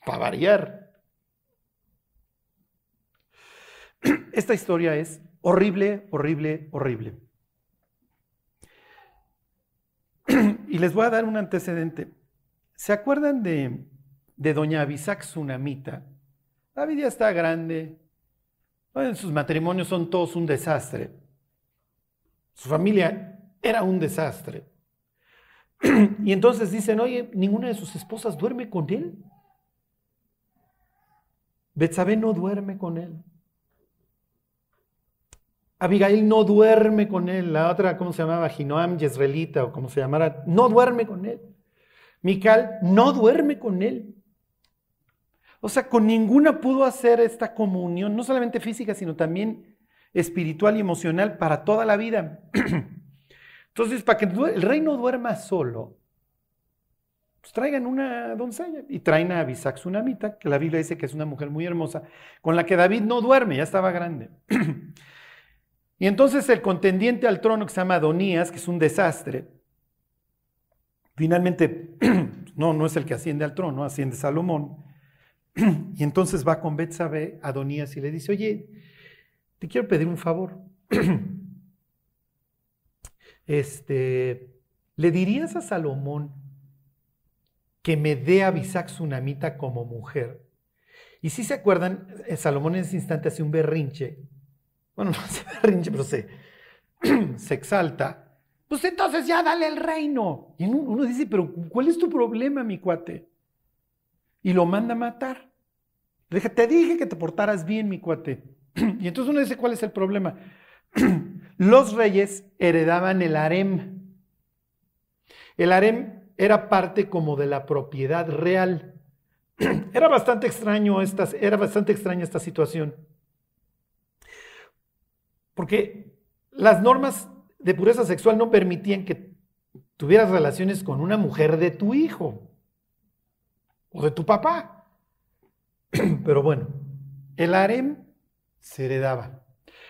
S2: Para variar. Esta historia es Horrible, horrible, horrible. Y les voy a dar un antecedente. ¿Se acuerdan de, de doña Abisac Tsunamita? David ya está grande. Sus matrimonios son todos un desastre. Su familia era un desastre. Y entonces dicen, oye, ninguna de sus esposas duerme con él. Betsabé no duerme con él. Abigail no duerme con él, la otra, ¿cómo se llamaba? Ginoam, Jezreelita o como se llamara, no duerme con él. Mical no duerme con él. O sea, con ninguna pudo hacer esta comunión, no solamente física, sino también espiritual y emocional para toda la vida. Entonces, para que el rey no duerma solo, pues traigan una doncella y traen a Abisac Sunamita, que la Biblia dice que es una mujer muy hermosa, con la que David no duerme, ya estaba grande. Y entonces el contendiente al trono que se llama Adonías, que es un desastre, finalmente no, no es el que asciende al trono, asciende Salomón. Y entonces va con Betsabé, Adonías, y le dice, oye, te quiero pedir un favor. Este, ¿le dirías a Salomón que me dé a Bisac Tsunamita como mujer? Y si se acuerdan, eh, Salomón en ese instante hace un berrinche bueno, no se berrinche, pero se, se exalta, pues entonces ya dale el reino. Y uno dice, pero ¿cuál es tu problema, mi cuate? Y lo manda a matar. Le dije, te dije que te portaras bien, mi cuate. Y entonces uno dice, ¿cuál es el problema? Los reyes heredaban el harem. El harem era parte como de la propiedad real. Era bastante extraño esta, era bastante extraña esta situación. Porque las normas de pureza sexual no permitían que tuvieras relaciones con una mujer de tu hijo o de tu papá. Pero bueno, el harem se heredaba.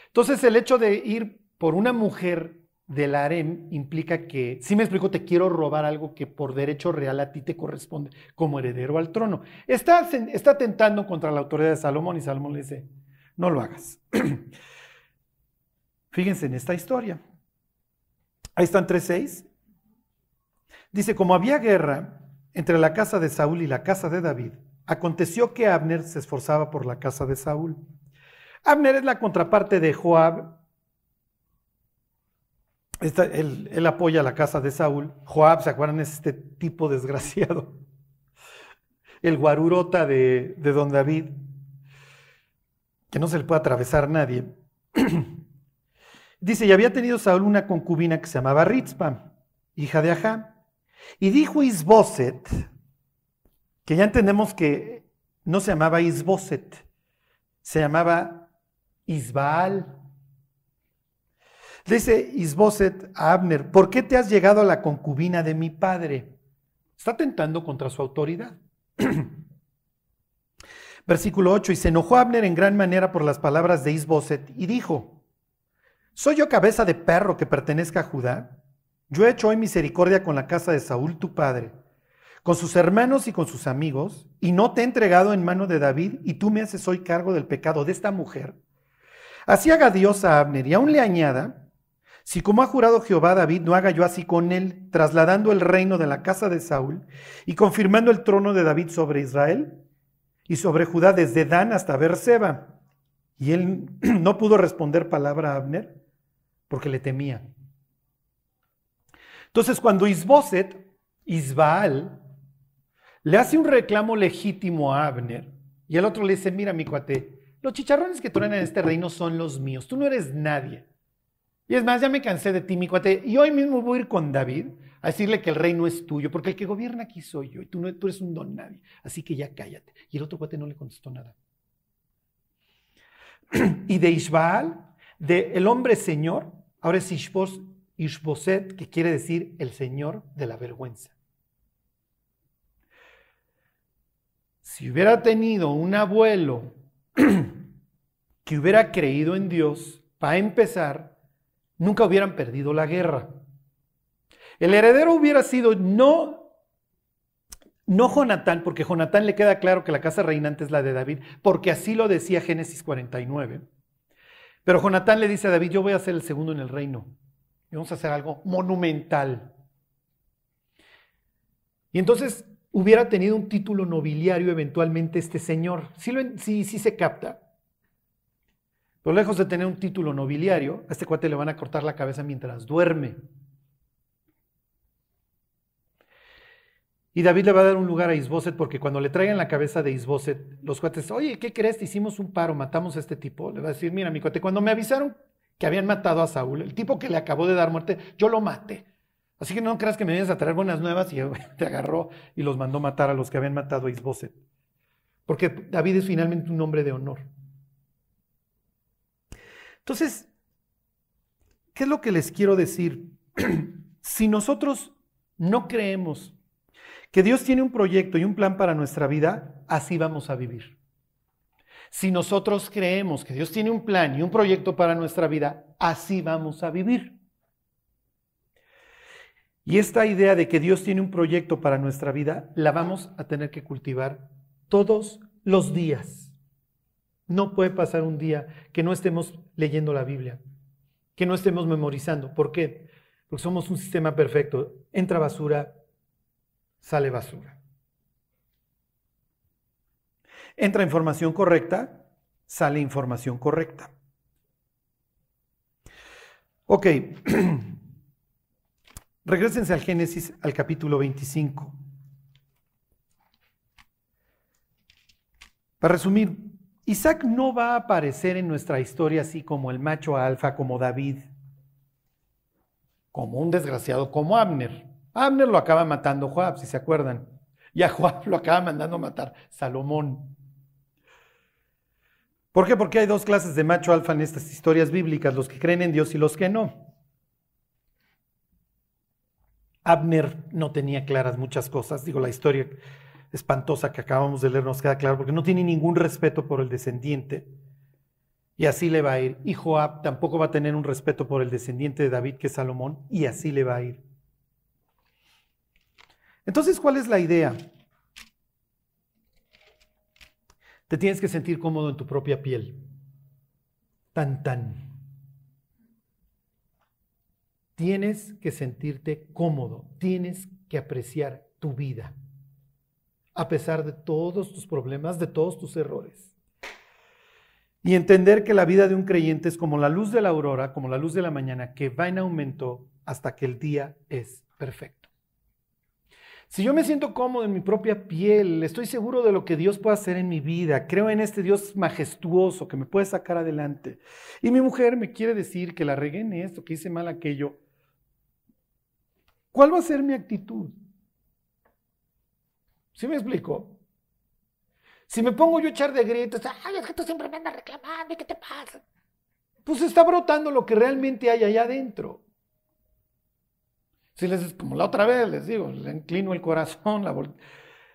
S2: Entonces el hecho de ir por una mujer del harem implica que, si me explico, te quiero robar algo que por derecho real a ti te corresponde como heredero al trono. Está, está tentando contra la autoridad de Salomón y Salomón le dice, no lo hagas. Fíjense en esta historia. Ahí están 3.6. Dice, como había guerra entre la casa de Saúl y la casa de David, aconteció que Abner se esforzaba por la casa de Saúl. Abner es la contraparte de Joab él, apoya la casa de Saúl. Joab, ¿se acuerdan? Es este tipo desgraciado. El guarurota de, don David, que no se le puede atravesar nadie. Dice, y había tenido Saúl una concubina que se llamaba Ritzpa, hija de Ajá. Y dijo Isboset, que ya entendemos que no se llamaba Isboset, se llamaba Isbaal. Dice Isboset a Abner, ¿por qué te has llegado a la concubina de mi padre? Está tentando contra su autoridad. Versículo 8, y se enojó Abner en gran manera por las palabras de Isboset y dijo, ¿soy yo cabeza de perro que pertenezca a Judá? Yo he hecho hoy misericordia con la casa de Saúl tu padre, con sus hermanos y con sus amigos, y no te he entregado en mano de David, y tú me haces hoy cargo del pecado de esta mujer. Así haga Dios a Abner, y aún le añada, si como ha jurado Jehová David, no haga yo así con él, trasladando el reino de la casa de Saúl y confirmando el trono de David sobre Israel y sobre Judá desde Dan hasta Berseba. Y él no pudo responder palabra a Abner porque le temía. Entonces, cuando Isboset, Isbaal, le hace un reclamo legítimo a Abner, y el otro le dice: Mira, mi cuate, los chicharrones que truenan en este reino son los míos, tú no eres nadie. Y es más, ya me cansé de ti, mi cuate. Y hoy mismo voy a ir con David a decirle que el reino es tuyo, porque el que gobierna aquí soy yo y tú, no, tú eres un don nadie. Así que ya cállate. Y el otro cuate no le contestó nada. Y de Ishbaal, de el hombre señor, ahora es Ishbos, Ishboset, que quiere decir el señor de la vergüenza. Si hubiera tenido un abuelo que hubiera creído en Dios, para empezar, nunca hubieran perdido la guerra. El heredero hubiera sido no, no Jonatán, porque Jonatán le queda claro que la casa reinante es la de David, porque así lo decía Génesis 49. Pero Jonatán le dice a David, yo voy a ser el segundo en el reino. Vamos a hacer algo monumental. Y entonces hubiera tenido un título nobiliario eventualmente este señor. Sí, sí se capta. Pero lejos de tener un título nobiliario, a este cuate le van a cortar la cabeza mientras duerme. Y David le va a dar un lugar a Isboset porque cuando le traigan la cabeza de Isboset, los cuates, oye, ¿qué crees? Hicimos un paro, matamos a este tipo. Le va a decir, mira, mi cuate, cuando me avisaron que habían matado a Saúl, el tipo que le acabó de dar muerte, yo lo maté. Así que no creas que me vienes a traer buenas nuevas y te agarró y los mandó matar a los que habían matado a Isboset. Porque David es finalmente un hombre de honor. Entonces, ¿qué es lo que les quiero decir? si nosotros no creemos que Dios tiene un proyecto y un plan para nuestra vida, así vamos a vivir. Si nosotros creemos que Dios tiene un plan y un proyecto para nuestra vida, así vamos a vivir. Y esta idea de que Dios tiene un proyecto para nuestra vida, la vamos a tener que cultivar todos los días. No puede pasar un día que no estemos leyendo la Biblia, que no estemos memorizando. ¿Por qué? Porque somos un sistema perfecto. Entra basura, sale basura. Entra información correcta, sale información correcta. Ok, regresense al Génesis, al capítulo 25. Para resumir, Isaac no va a aparecer en nuestra historia así como el macho alfa, como David, como un desgraciado, como Abner. Abner lo acaba matando Joab, si se acuerdan. Y a Joab lo acaba mandando matar Salomón. ¿Por qué? Porque hay dos clases de macho alfa en estas historias bíblicas, los que creen en Dios y los que no. Abner no tenía claras muchas cosas, digo, la historia espantosa que acabamos de leer nos queda claro, porque no tiene ningún respeto por el descendiente, y así le va a ir. Y Joab tampoco va a tener un respeto por el descendiente de David, que es Salomón, y así le va a ir. Entonces, ¿cuál es la idea? Te tienes que sentir cómodo en tu propia piel. Tan, tan. Tienes que sentirte cómodo, tienes que apreciar tu vida, a pesar de todos tus problemas, de todos tus errores. Y entender que la vida de un creyente es como la luz de la aurora, como la luz de la mañana, que va en aumento hasta que el día es perfecto. Si yo me siento cómodo en mi propia piel, estoy seguro de lo que Dios puede hacer en mi vida, creo en este Dios majestuoso que me puede sacar adelante, y mi mujer me quiere decir que la regué en esto, que hice mal aquello, ¿cuál va a ser mi actitud? ¿Sí me explico? Si me pongo yo a echar de gritos, ay, es que tú siempre me andas reclamando, ¿qué te pasa? Pues está brotando lo que realmente hay allá adentro. Si les, como la otra vez les digo, le inclino el corazón, la,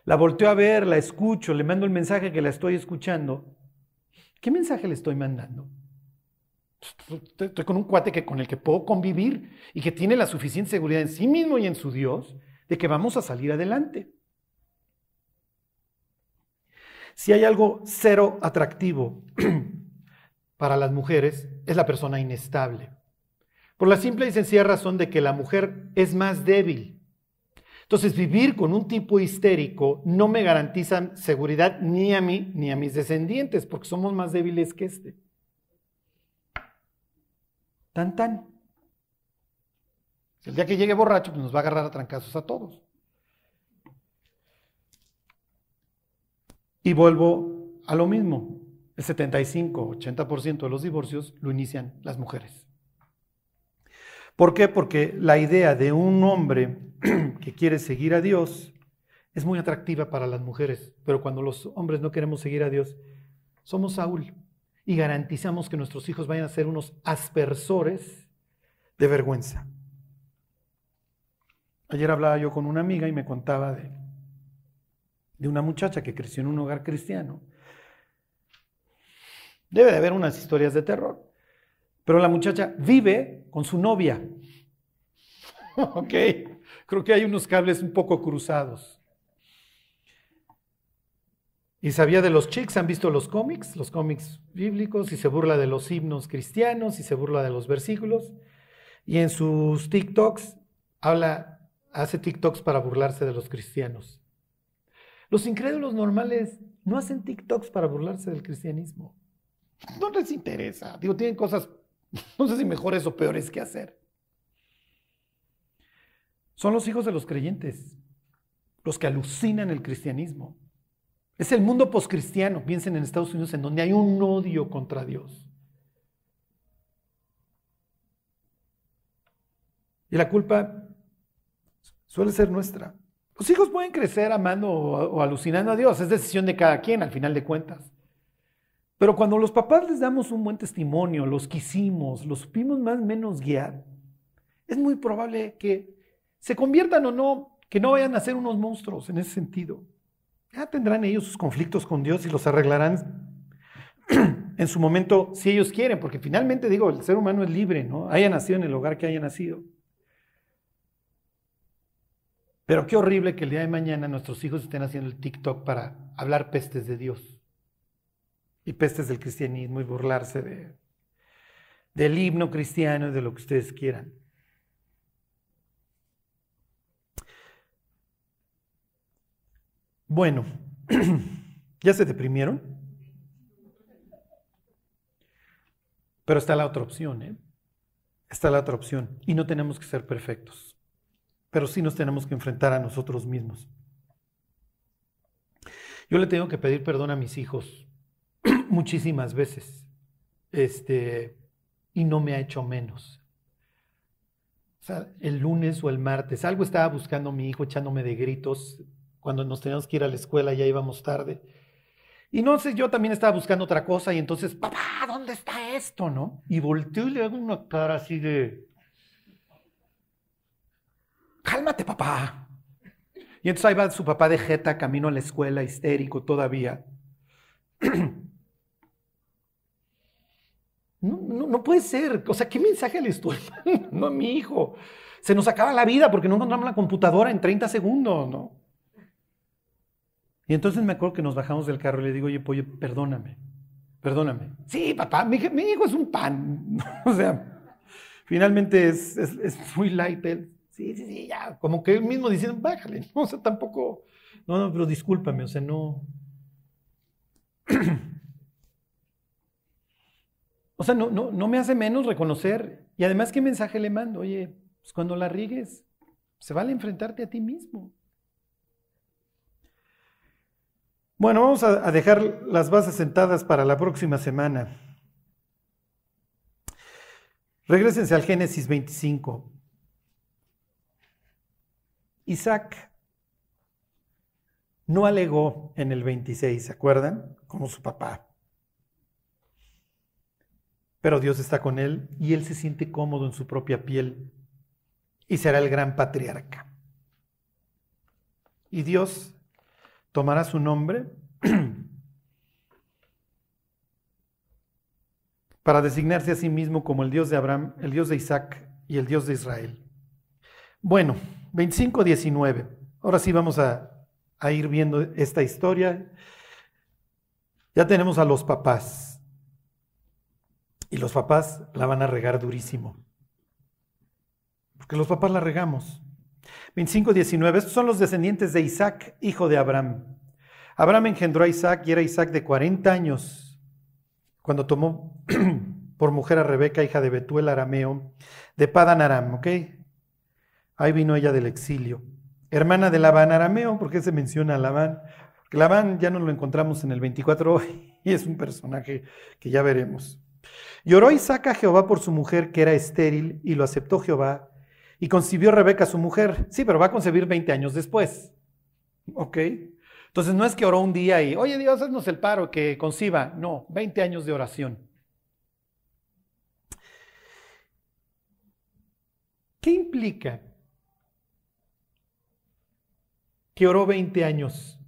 S2: la volteo a ver, la escucho, le mando el mensaje que la estoy escuchando. ¿Qué mensaje le estoy mandando? Estoy con un cuate que, con el que puedo convivir y que tiene la suficiente seguridad en sí mismo y en su Dios de que vamos a salir adelante. Si hay algo cero atractivo para las mujeres, es la persona inestable. Por la simple y sencilla razón de que la mujer es más débil. Entonces, vivir con un tipo histérico no me garantiza seguridad ni a mí ni a mis descendientes, porque somos más débiles que este. Tan, tan. El día que llegue borracho, pues nos va a agarrar a trancazos a todos. Y vuelvo a lo mismo. El 75, 80% de los divorcios lo inician las mujeres. ¿Por qué? Porque la idea de un hombre que quiere seguir a Dios es muy atractiva para las mujeres, pero cuando los hombres no queremos seguir a Dios, somos Saúl y garantizamos que nuestros hijos vayan a ser unos aspersores de vergüenza. Ayer hablaba yo con una amiga y me contaba de, de una muchacha que creció en un hogar cristiano. Debe de haber unas historias de terror. Pero la muchacha vive con su novia. ok, creo que hay unos cables un poco cruzados. Y sabía de los chicks, han visto los cómics, los cómics bíblicos, y se burla de los himnos cristianos, y se burla de los versículos. Y en sus TikToks habla, hace TikToks para burlarse de los cristianos. Los incrédulos normales no hacen TikToks para burlarse del cristianismo. No les interesa. Digo, tienen cosas No sé si mejores o peores que hacer. Son los hijos de los creyentes, los que alucinan el cristianismo. Es el mundo poscristiano, piensen en Estados Unidos, en donde hay un odio contra Dios. Y la culpa suele ser nuestra. Los hijos pueden crecer amando o, alucinando a Dios, es decisión de cada quien al final de cuentas. Pero cuando los papás les damos un buen testimonio, los quisimos, los supimos más o menos guiar, es muy probable que se conviertan o no, que no vayan a ser unos monstruos en ese sentido. Ya tendrán ellos sus conflictos con Dios y los arreglarán en su momento si ellos quieren, porque finalmente digo, el ser humano es libre, ¿no? Haya nacido en el hogar que haya nacido. Pero qué horrible que el día de mañana nuestros hijos estén haciendo el TikTok para hablar pestes de Dios y pestes del cristianismo y burlarse de, del himno cristiano y de lo que ustedes quieran. Bueno, ¿ya se deprimieron? Pero está la otra opción, ¿eh? Está la otra opción. Y no tenemos que ser perfectos, pero sí nos tenemos que enfrentar a nosotros mismos. Yo le tengo que pedir perdón a mis hijos muchísimas veces. Este, y no me ha hecho menos. o sea, el lunes o el martes, algo estaba buscando mi hijo echándome de gritos cuando nos teníamos que ir a la escuela, ya íbamos tarde. Y no sé, yo también estaba buscando otra cosa y entonces, papá, ¿dónde está esto, no? Y volteo y le hago una cara así de, cálmate, papá. Y entonces ahí va su papá de jeta, camino a la escuela, histérico todavía. No, no, no, puede ser. O sea, ¿qué mensaje le estoy No, mi hijo. Se nos acaba la vida porque no encontramos la computadora en 30 segundos, ¿no? Y entonces me acuerdo que nos bajamos del carro y le digo, oye, pollo, perdóname, perdóname. Sí, papá, mi, hijo es un pan. o sea, finalmente es, es, muy light él. Sí, sí, sí, ya. Como que él mismo diciendo, bájale. O sea, tampoco. No, no, pero discúlpame, o sea, no. O sea, no, no, no me hace menos reconocer. Y además, ¿qué mensaje le mando? Oye, pues cuando la rigues, se vale enfrentarte a ti mismo. Bueno, vamos a, dejar las bases sentadas para la próxima semana. Regrésense al Génesis 25. Isaac no alegó en el 26, ¿se acuerdan? Como su papá pero Dios está con él y él se siente cómodo en su propia piel y será el gran patriarca. Y Dios tomará su nombre para designarse a sí mismo como el Dios de Abraham, el Dios de Isaac y el Dios de Israel. Bueno, 25-19. Ahora sí vamos a, a ir viendo esta historia. Ya tenemos a los papás. Y los papás la van a regar durísimo. Porque los papás la regamos. 25, 19. Estos son los descendientes de Isaac, hijo de Abraham. Abraham engendró a Isaac y era Isaac de 40 años cuando tomó por mujer a Rebeca, hija de Betuel arameo, de Padan Aram, ¿ok? Ahí vino ella del exilio. Hermana de Labán arameo, ¿por qué se menciona a Labán? Porque Labán ya no lo encontramos en el 24 y es un personaje que ya veremos. Lloró Isaac a Jehová por su mujer que era estéril y lo aceptó Jehová. Y concibió Rebeca su mujer. Sí, pero va a concebir 20 años después. ¿Ok? Entonces no es que oró un día y, oye Dios, haznos el paro, que conciba. No, 20 años de oración. ¿Qué implica que oró 20 años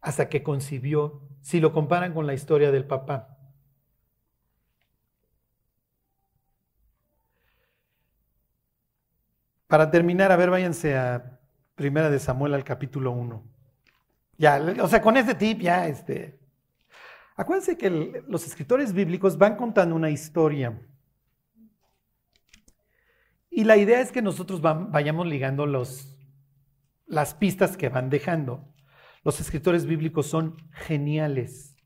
S2: hasta que concibió, si lo comparan con la historia del papá? Para terminar, a ver, váyanse a Primera de Samuel al capítulo 1. Ya, o sea, con este tip ya, este... Acuérdense que los escritores bíblicos van contando una historia. Y la idea es que nosotros vayamos ligando los, las pistas que van dejando. Los escritores bíblicos son geniales.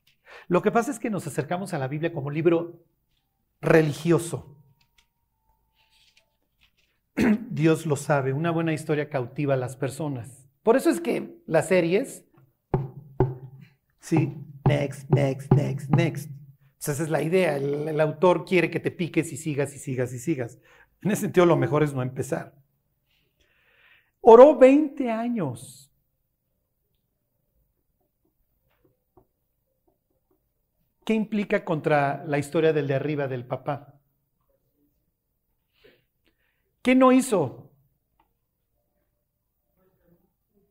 S2: Lo que pasa es que nos acercamos a la Biblia como libro religioso. Dios lo sabe, una buena historia cautiva a las personas. Por eso es que las series, sí, next, next, next, next. esa es la idea, el, el autor quiere que te piques y sigas y sigas y sigas. En ese sentido, lo mejor es no empezar. Oró 20 años. ¿Qué implica contra la historia del de arriba del papá? ¿Qué no hizo?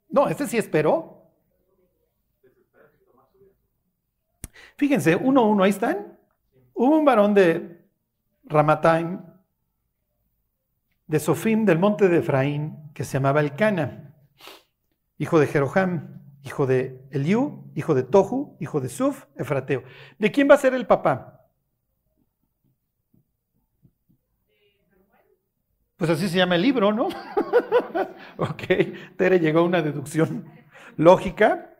S2: No, este sí esperó. Fíjense, uno a uno, ahí están. Hubo un varón de Ramataim, de Sofim, del monte de Efraín, que se llamaba Elcana, hijo de Jeroham, hijo de Eliú, hijo de Tohu, hijo de Suf, Efrateo. ¿De quién va a ser el papá? Pues así se llama el libro, ¿no? ok, Tere llegó a una deducción lógica.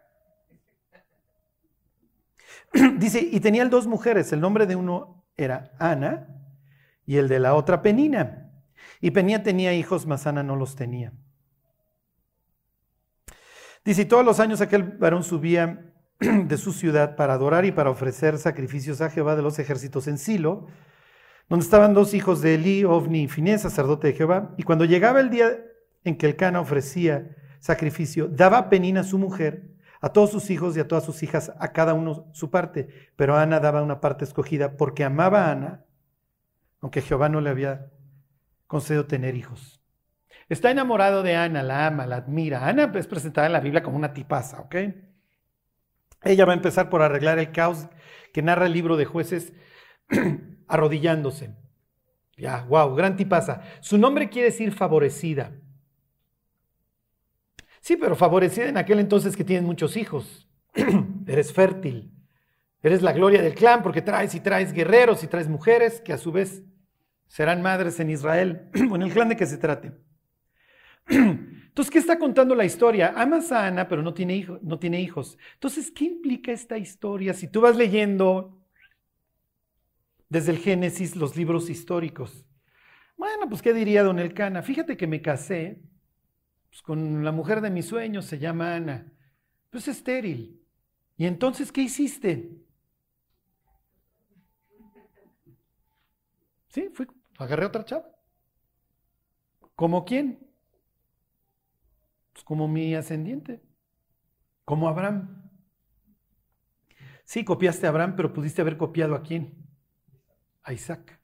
S2: Dice, y tenían dos mujeres, el nombre de uno era Ana y el de la otra Penina. Y Penina tenía hijos, mas Ana no los tenía. Dice, y todos los años aquel varón subía de su ciudad para adorar y para ofrecer sacrificios a Jehová de los ejércitos en Silo, donde estaban dos hijos de Eli, Ovni y Finés, sacerdote de Jehová. Y cuando llegaba el día en que el Cana ofrecía sacrificio, daba a Penina a su mujer, a todos sus hijos y a todas sus hijas, a cada uno su parte. Pero Ana daba una parte escogida porque amaba a Ana, aunque Jehová no le había concedido tener hijos. Está enamorado de Ana, la ama, la admira. Ana es presentada en la Biblia como una tipaza, ¿ok? Ella va a empezar por arreglar el caos que narra el libro de jueces arrodillándose. Ya, wow, gran tipaza. Su nombre quiere decir favorecida. Sí, pero favorecida en aquel entonces que tienes muchos hijos. Eres fértil. Eres la gloria del clan porque traes y traes guerreros y traes mujeres que a su vez serán madres en Israel, o en el clan de que se trate. Entonces, ¿qué está contando la historia? Amas a Ana, pero no tiene, hijo, no tiene hijos. Entonces, ¿qué implica esta historia? Si tú vas leyendo desde el Génesis los libros históricos. Bueno, pues, ¿qué diría don Elcana? Fíjate que me casé pues, con la mujer de mis sueños, se llama Ana. Pues estéril. ¿Y entonces qué hiciste? Sí, fui, agarré a otra chava. ¿Como quién? Pues como mi ascendiente, como Abraham. Sí, copiaste a Abraham, pero pudiste haber copiado a quién? A Isaac.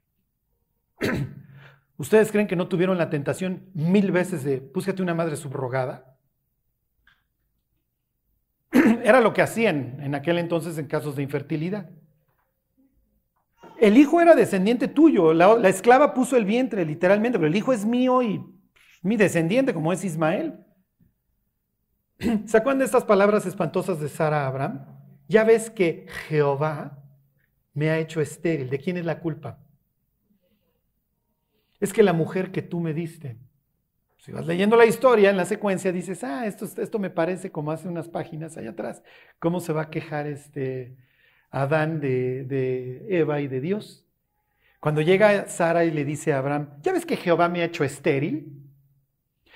S2: ¿Ustedes creen que no tuvieron la tentación mil veces de búscate una madre subrogada? Era lo que hacían en aquel entonces en casos de infertilidad. El hijo era descendiente tuyo, la, la esclava puso el vientre literalmente, pero el hijo es mío y mi descendiente como es Ismael. ¿Se acuerdan estas palabras espantosas de Sara a Abraham? Ya ves que Jehová me ha hecho estéril. ¿De quién es la culpa? Es que la mujer que tú me diste, si vas leyendo la historia en la secuencia, dices, ah, esto, esto me parece como hace unas páginas allá atrás. ¿Cómo se va a quejar este Adán de, Eva y de Dios? Cuando llega Sara y le dice a Abraham, ¿ya ves que Jehová me ha hecho estéril?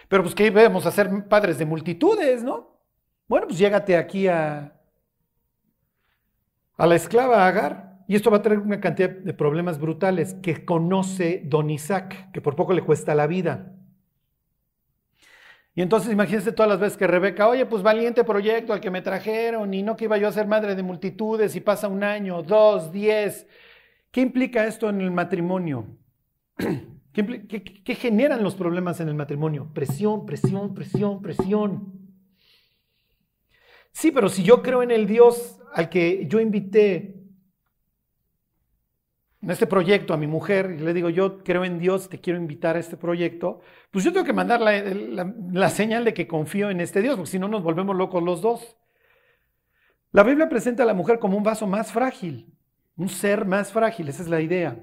S2: Pero pues que íbamos a ser padres de multitudes, ¿no? Bueno, pues llégate aquí a, a la esclava Agar. Y esto va a traer una cantidad de problemas brutales que conoce don Isaac, que por poco le cuesta la vida. Y entonces imagínense todas las veces que Rebeca, oye, pues valiente proyecto al que me trajeron y no que iba yo a ser madre de multitudes y pasa un año, dos, diez. ¿Qué implica esto en el matrimonio? ¿Qué, generan los problemas en el matrimonio? Presión, presión, presión, presión. Sí, pero si yo creo en el Dios al que yo invité en este proyecto a mi mujer y le digo, yo creo en Dios, te quiero invitar a este proyecto, pues yo tengo que mandar la señal de que confío en este Dios, porque si no nos volvemos locos los dos. La Biblia presenta a la mujer como un vaso más frágil, un ser más frágil, esa es la idea.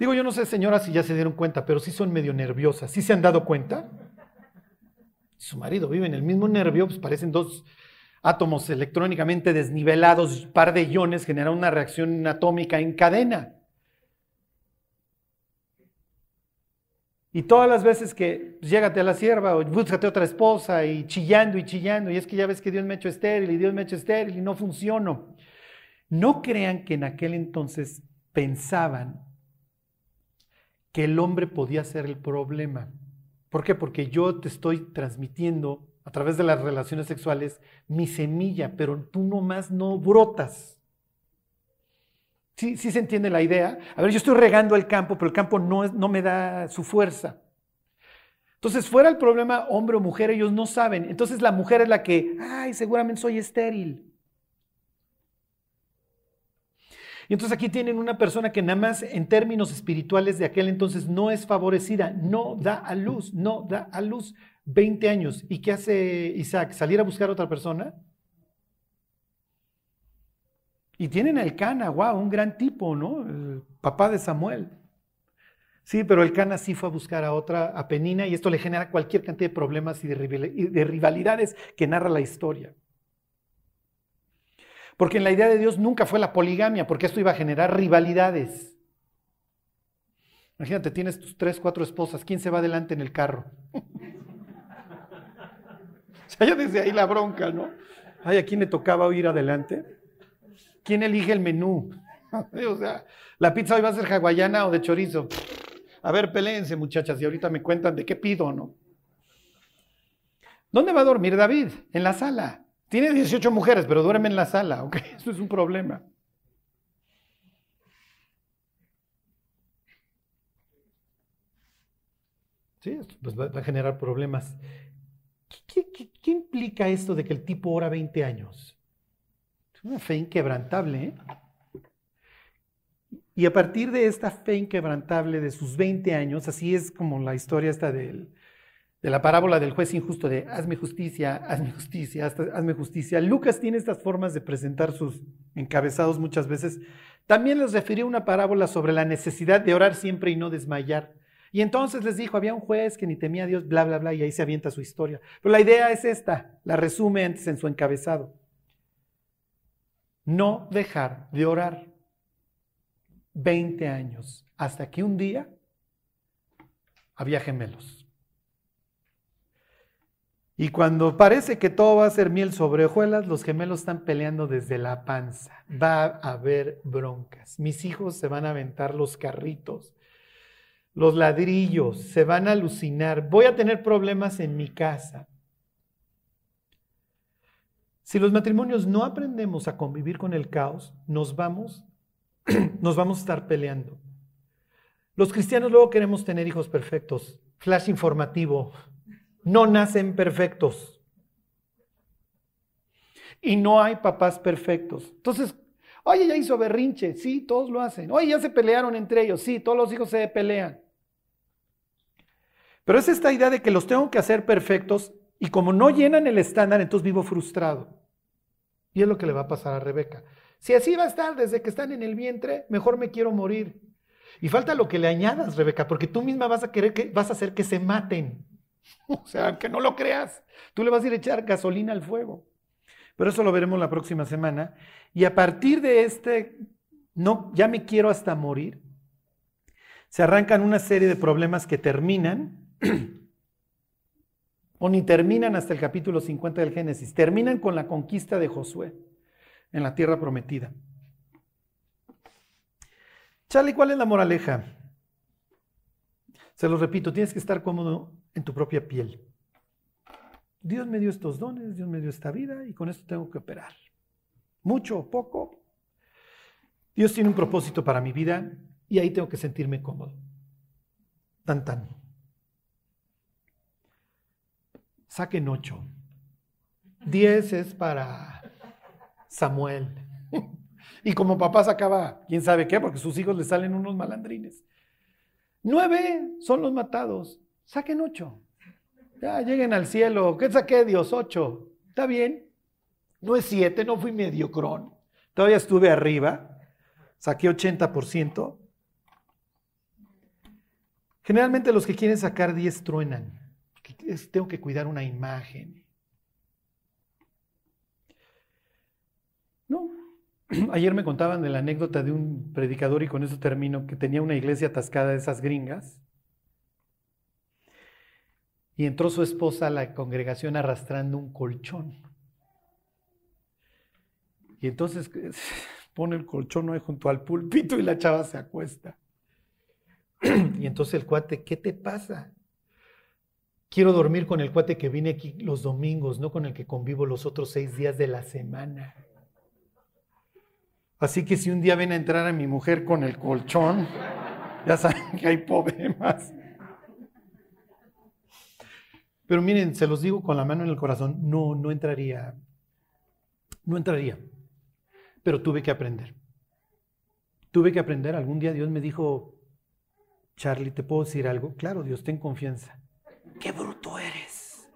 S2: Digo, yo no sé, señoras, si ya se dieron cuenta, pero sí son medio nerviosas. ¿Sí se han dado cuenta? Su marido vive en el mismo nervio, pues parecen dos átomos electrónicamente desnivelados, par de iones generan una reacción atómica en cadena. Y todas las veces que pues, llégate a la sierva o búscate otra esposa y chillando y chillando, y es que ya ves que Dios me ha hecho estéril y Dios me ha hecho estéril y no funciono. No crean que en aquel entonces pensaban que el hombre podía ser el problema. ¿Por qué? Porque yo te estoy transmitiendo a través de las relaciones sexuales mi semilla, pero tú nomás no brotas. ¿Sí, sí se entiende la idea? A ver, yo estoy regando el campo, pero el campo no, no me da su fuerza. Entonces, fuera el problema hombre o mujer, ellos no saben. Entonces la mujer es la que, ay, seguramente soy estéril. Y entonces aquí tienen una persona que nada más en términos espirituales de aquel entonces no es favorecida, no da a luz, no da a luz 20 años. ¿Y qué hace Isaac? ¿Salir a buscar a otra persona? Y tienen a Elcana, wow, un gran tipo, ¿no? El papá de Samuel. Sí, pero Elcana sí fue a buscar a otra, a Penina, y esto le genera cualquier cantidad de problemas y de rivalidades que narra la historia. Porque en la idea de Dios nunca fue la poligamia, porque esto iba a generar rivalidades. Imagínate, tienes tus tres, cuatro esposas, ¿quién se va adelante en el carro? sea, ya desde ahí la bronca, ¿no? Ay, ¿a quién le tocaba ir adelante? ¿Quién elige el menú? o sea, la pizza hoy va a ser hawaiana o de chorizo. A ver, peleense, muchachas, y ahorita me cuentan de qué pido, ¿no? ¿Dónde va a dormir David? En la sala. Tiene 18 mujeres, pero duerme en la sala, ¿ok? Eso es un problema. Sí, pues va, a generar problemas. ¿Qué, implica esto de que el tipo ora 20 años? Es una fe inquebrantable, ¿eh? Y a partir de esta fe inquebrantable de sus 20 años, así es como la historia esta de la parábola del juez injusto de hazme justicia, hazme justicia, hazme justicia. Lucas tiene estas formas de presentar sus encabezados muchas veces. También les refirió una parábola sobre la necesidad de orar siempre y no desmayar. Y entonces les dijo, había un juez que ni temía a Dios, bla, bla, bla, y ahí se avienta su historia. Pero la idea es esta, la resume antes en su encabezado. No dejar de orar. 20 años, hasta que un día había gemelos. Y cuando parece que todo va a ser miel sobre hojuelas, los gemelos están peleando desde la panza. Va a haber broncas. Mis hijos se van a aventar los carritos, los ladrillos, se van a alucinar. Voy a tener problemas en mi casa. Si los matrimonios no aprendemos a convivir con el caos, nos vamos nos vamos a estar peleando. Los cristianos luego queremos tener hijos perfectos. Flash informativo. No nacen perfectos. Y no hay papás perfectos. Entonces, oye, ya hizo berrinche. Sí, todos lo hacen. Oye, ya se pelearon entre ellos. Sí, todos los hijos se pelean. Pero es esta idea de que los tengo que hacer perfectos y como no llenan el estándar, entonces vivo frustrado. Y es lo que le va a pasar a Rebeca. Si así va a estar desde que están en el vientre, mejor me quiero morir. Y falta lo que le añadas, Rebeca, porque tú misma vas a querer que vas a hacer que se maten. O sea, que no lo creas, tú le vas a ir a echar gasolina al fuego. Pero eso lo veremos la próxima semana. Y a partir de este, no, ya me quiero hasta morir, se arrancan una serie de problemas que terminan, o ni terminan hasta el capítulo 50 del Génesis, terminan con la conquista de Josué en la tierra prometida. Charlie, ¿cuál es la moraleja? Se lo repito, tienes que estar cómodo en tu propia piel. Dios me dio estos dones, Dios me dio esta vida y con esto tengo que operar. Mucho o poco. Dios tiene un propósito para mi vida y ahí tengo que sentirme cómodo. Tan tan. Saquen ocho. Diez es para Samuel. y como papá sacaba, quién sabe qué, porque sus hijos le salen unos malandrines. Nueve son los matados. Saquen ocho. Ya lleguen al cielo. ¿Qué saqué Dios? Ocho. Está bien. No es siete, no fui mediocrón. Todavía estuve arriba. Saqué 80%. Generalmente los que quieren sacar 10 truenan. Tengo que cuidar una imagen. Ayer me contaban de la anécdota de un predicador, y con eso termino, que tenía una iglesia atascada de esas gringas. Y entró su esposa a la congregación arrastrando un colchón. Y entonces pone el colchón ahí junto al pulpito y la chava se acuesta. Y entonces el cuate, ¿qué te pasa? Quiero dormir con el cuate que viene aquí los domingos, no con el que convivo los otros seis días de la semana. Así que si un día ven a entrar a mi mujer con el colchón, ya saben que hay problemas. Pero miren, se los digo con la mano en el corazón, no, no entraría. No entraría. Pero tuve que aprender. Tuve que aprender. Algún día Dios me dijo, Charlie, ¿te puedo decir algo? Claro, Dios, ten confianza. ¡Qué bruto eres!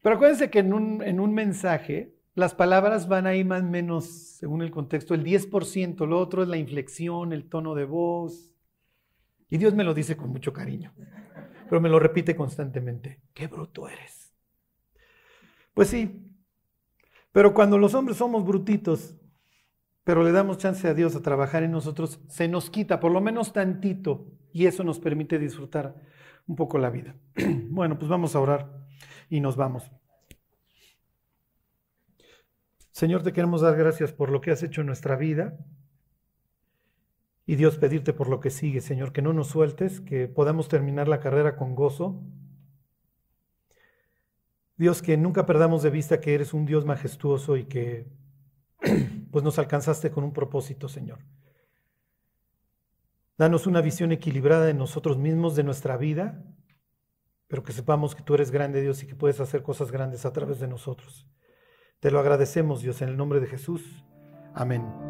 S2: Pero acuérdense que en un, en un mensaje las palabras van ahí más o menos, según el contexto, el 10%, lo otro es la inflexión, el tono de voz. Y Dios me lo dice con mucho cariño, pero me lo repite constantemente. Qué bruto eres. Pues sí, pero cuando los hombres somos brutitos, pero le damos chance a Dios a trabajar en nosotros, se nos quita por lo menos tantito y eso nos permite disfrutar un poco la vida. Bueno, pues vamos a orar y nos vamos. Señor, te queremos dar gracias por lo que has hecho en nuestra vida. Y Dios, pedirte por lo que sigue, Señor, que no nos sueltes, que podamos terminar la carrera con gozo. Dios, que nunca perdamos de vista que eres un Dios majestuoso y que pues nos alcanzaste con un propósito, Señor. Danos una visión equilibrada de nosotros mismos, de nuestra vida, pero que sepamos que tú eres grande, Dios, y que puedes hacer cosas grandes a través de nosotros. Te lo agradecemos, Dios, en el nombre de Jesús. Amén.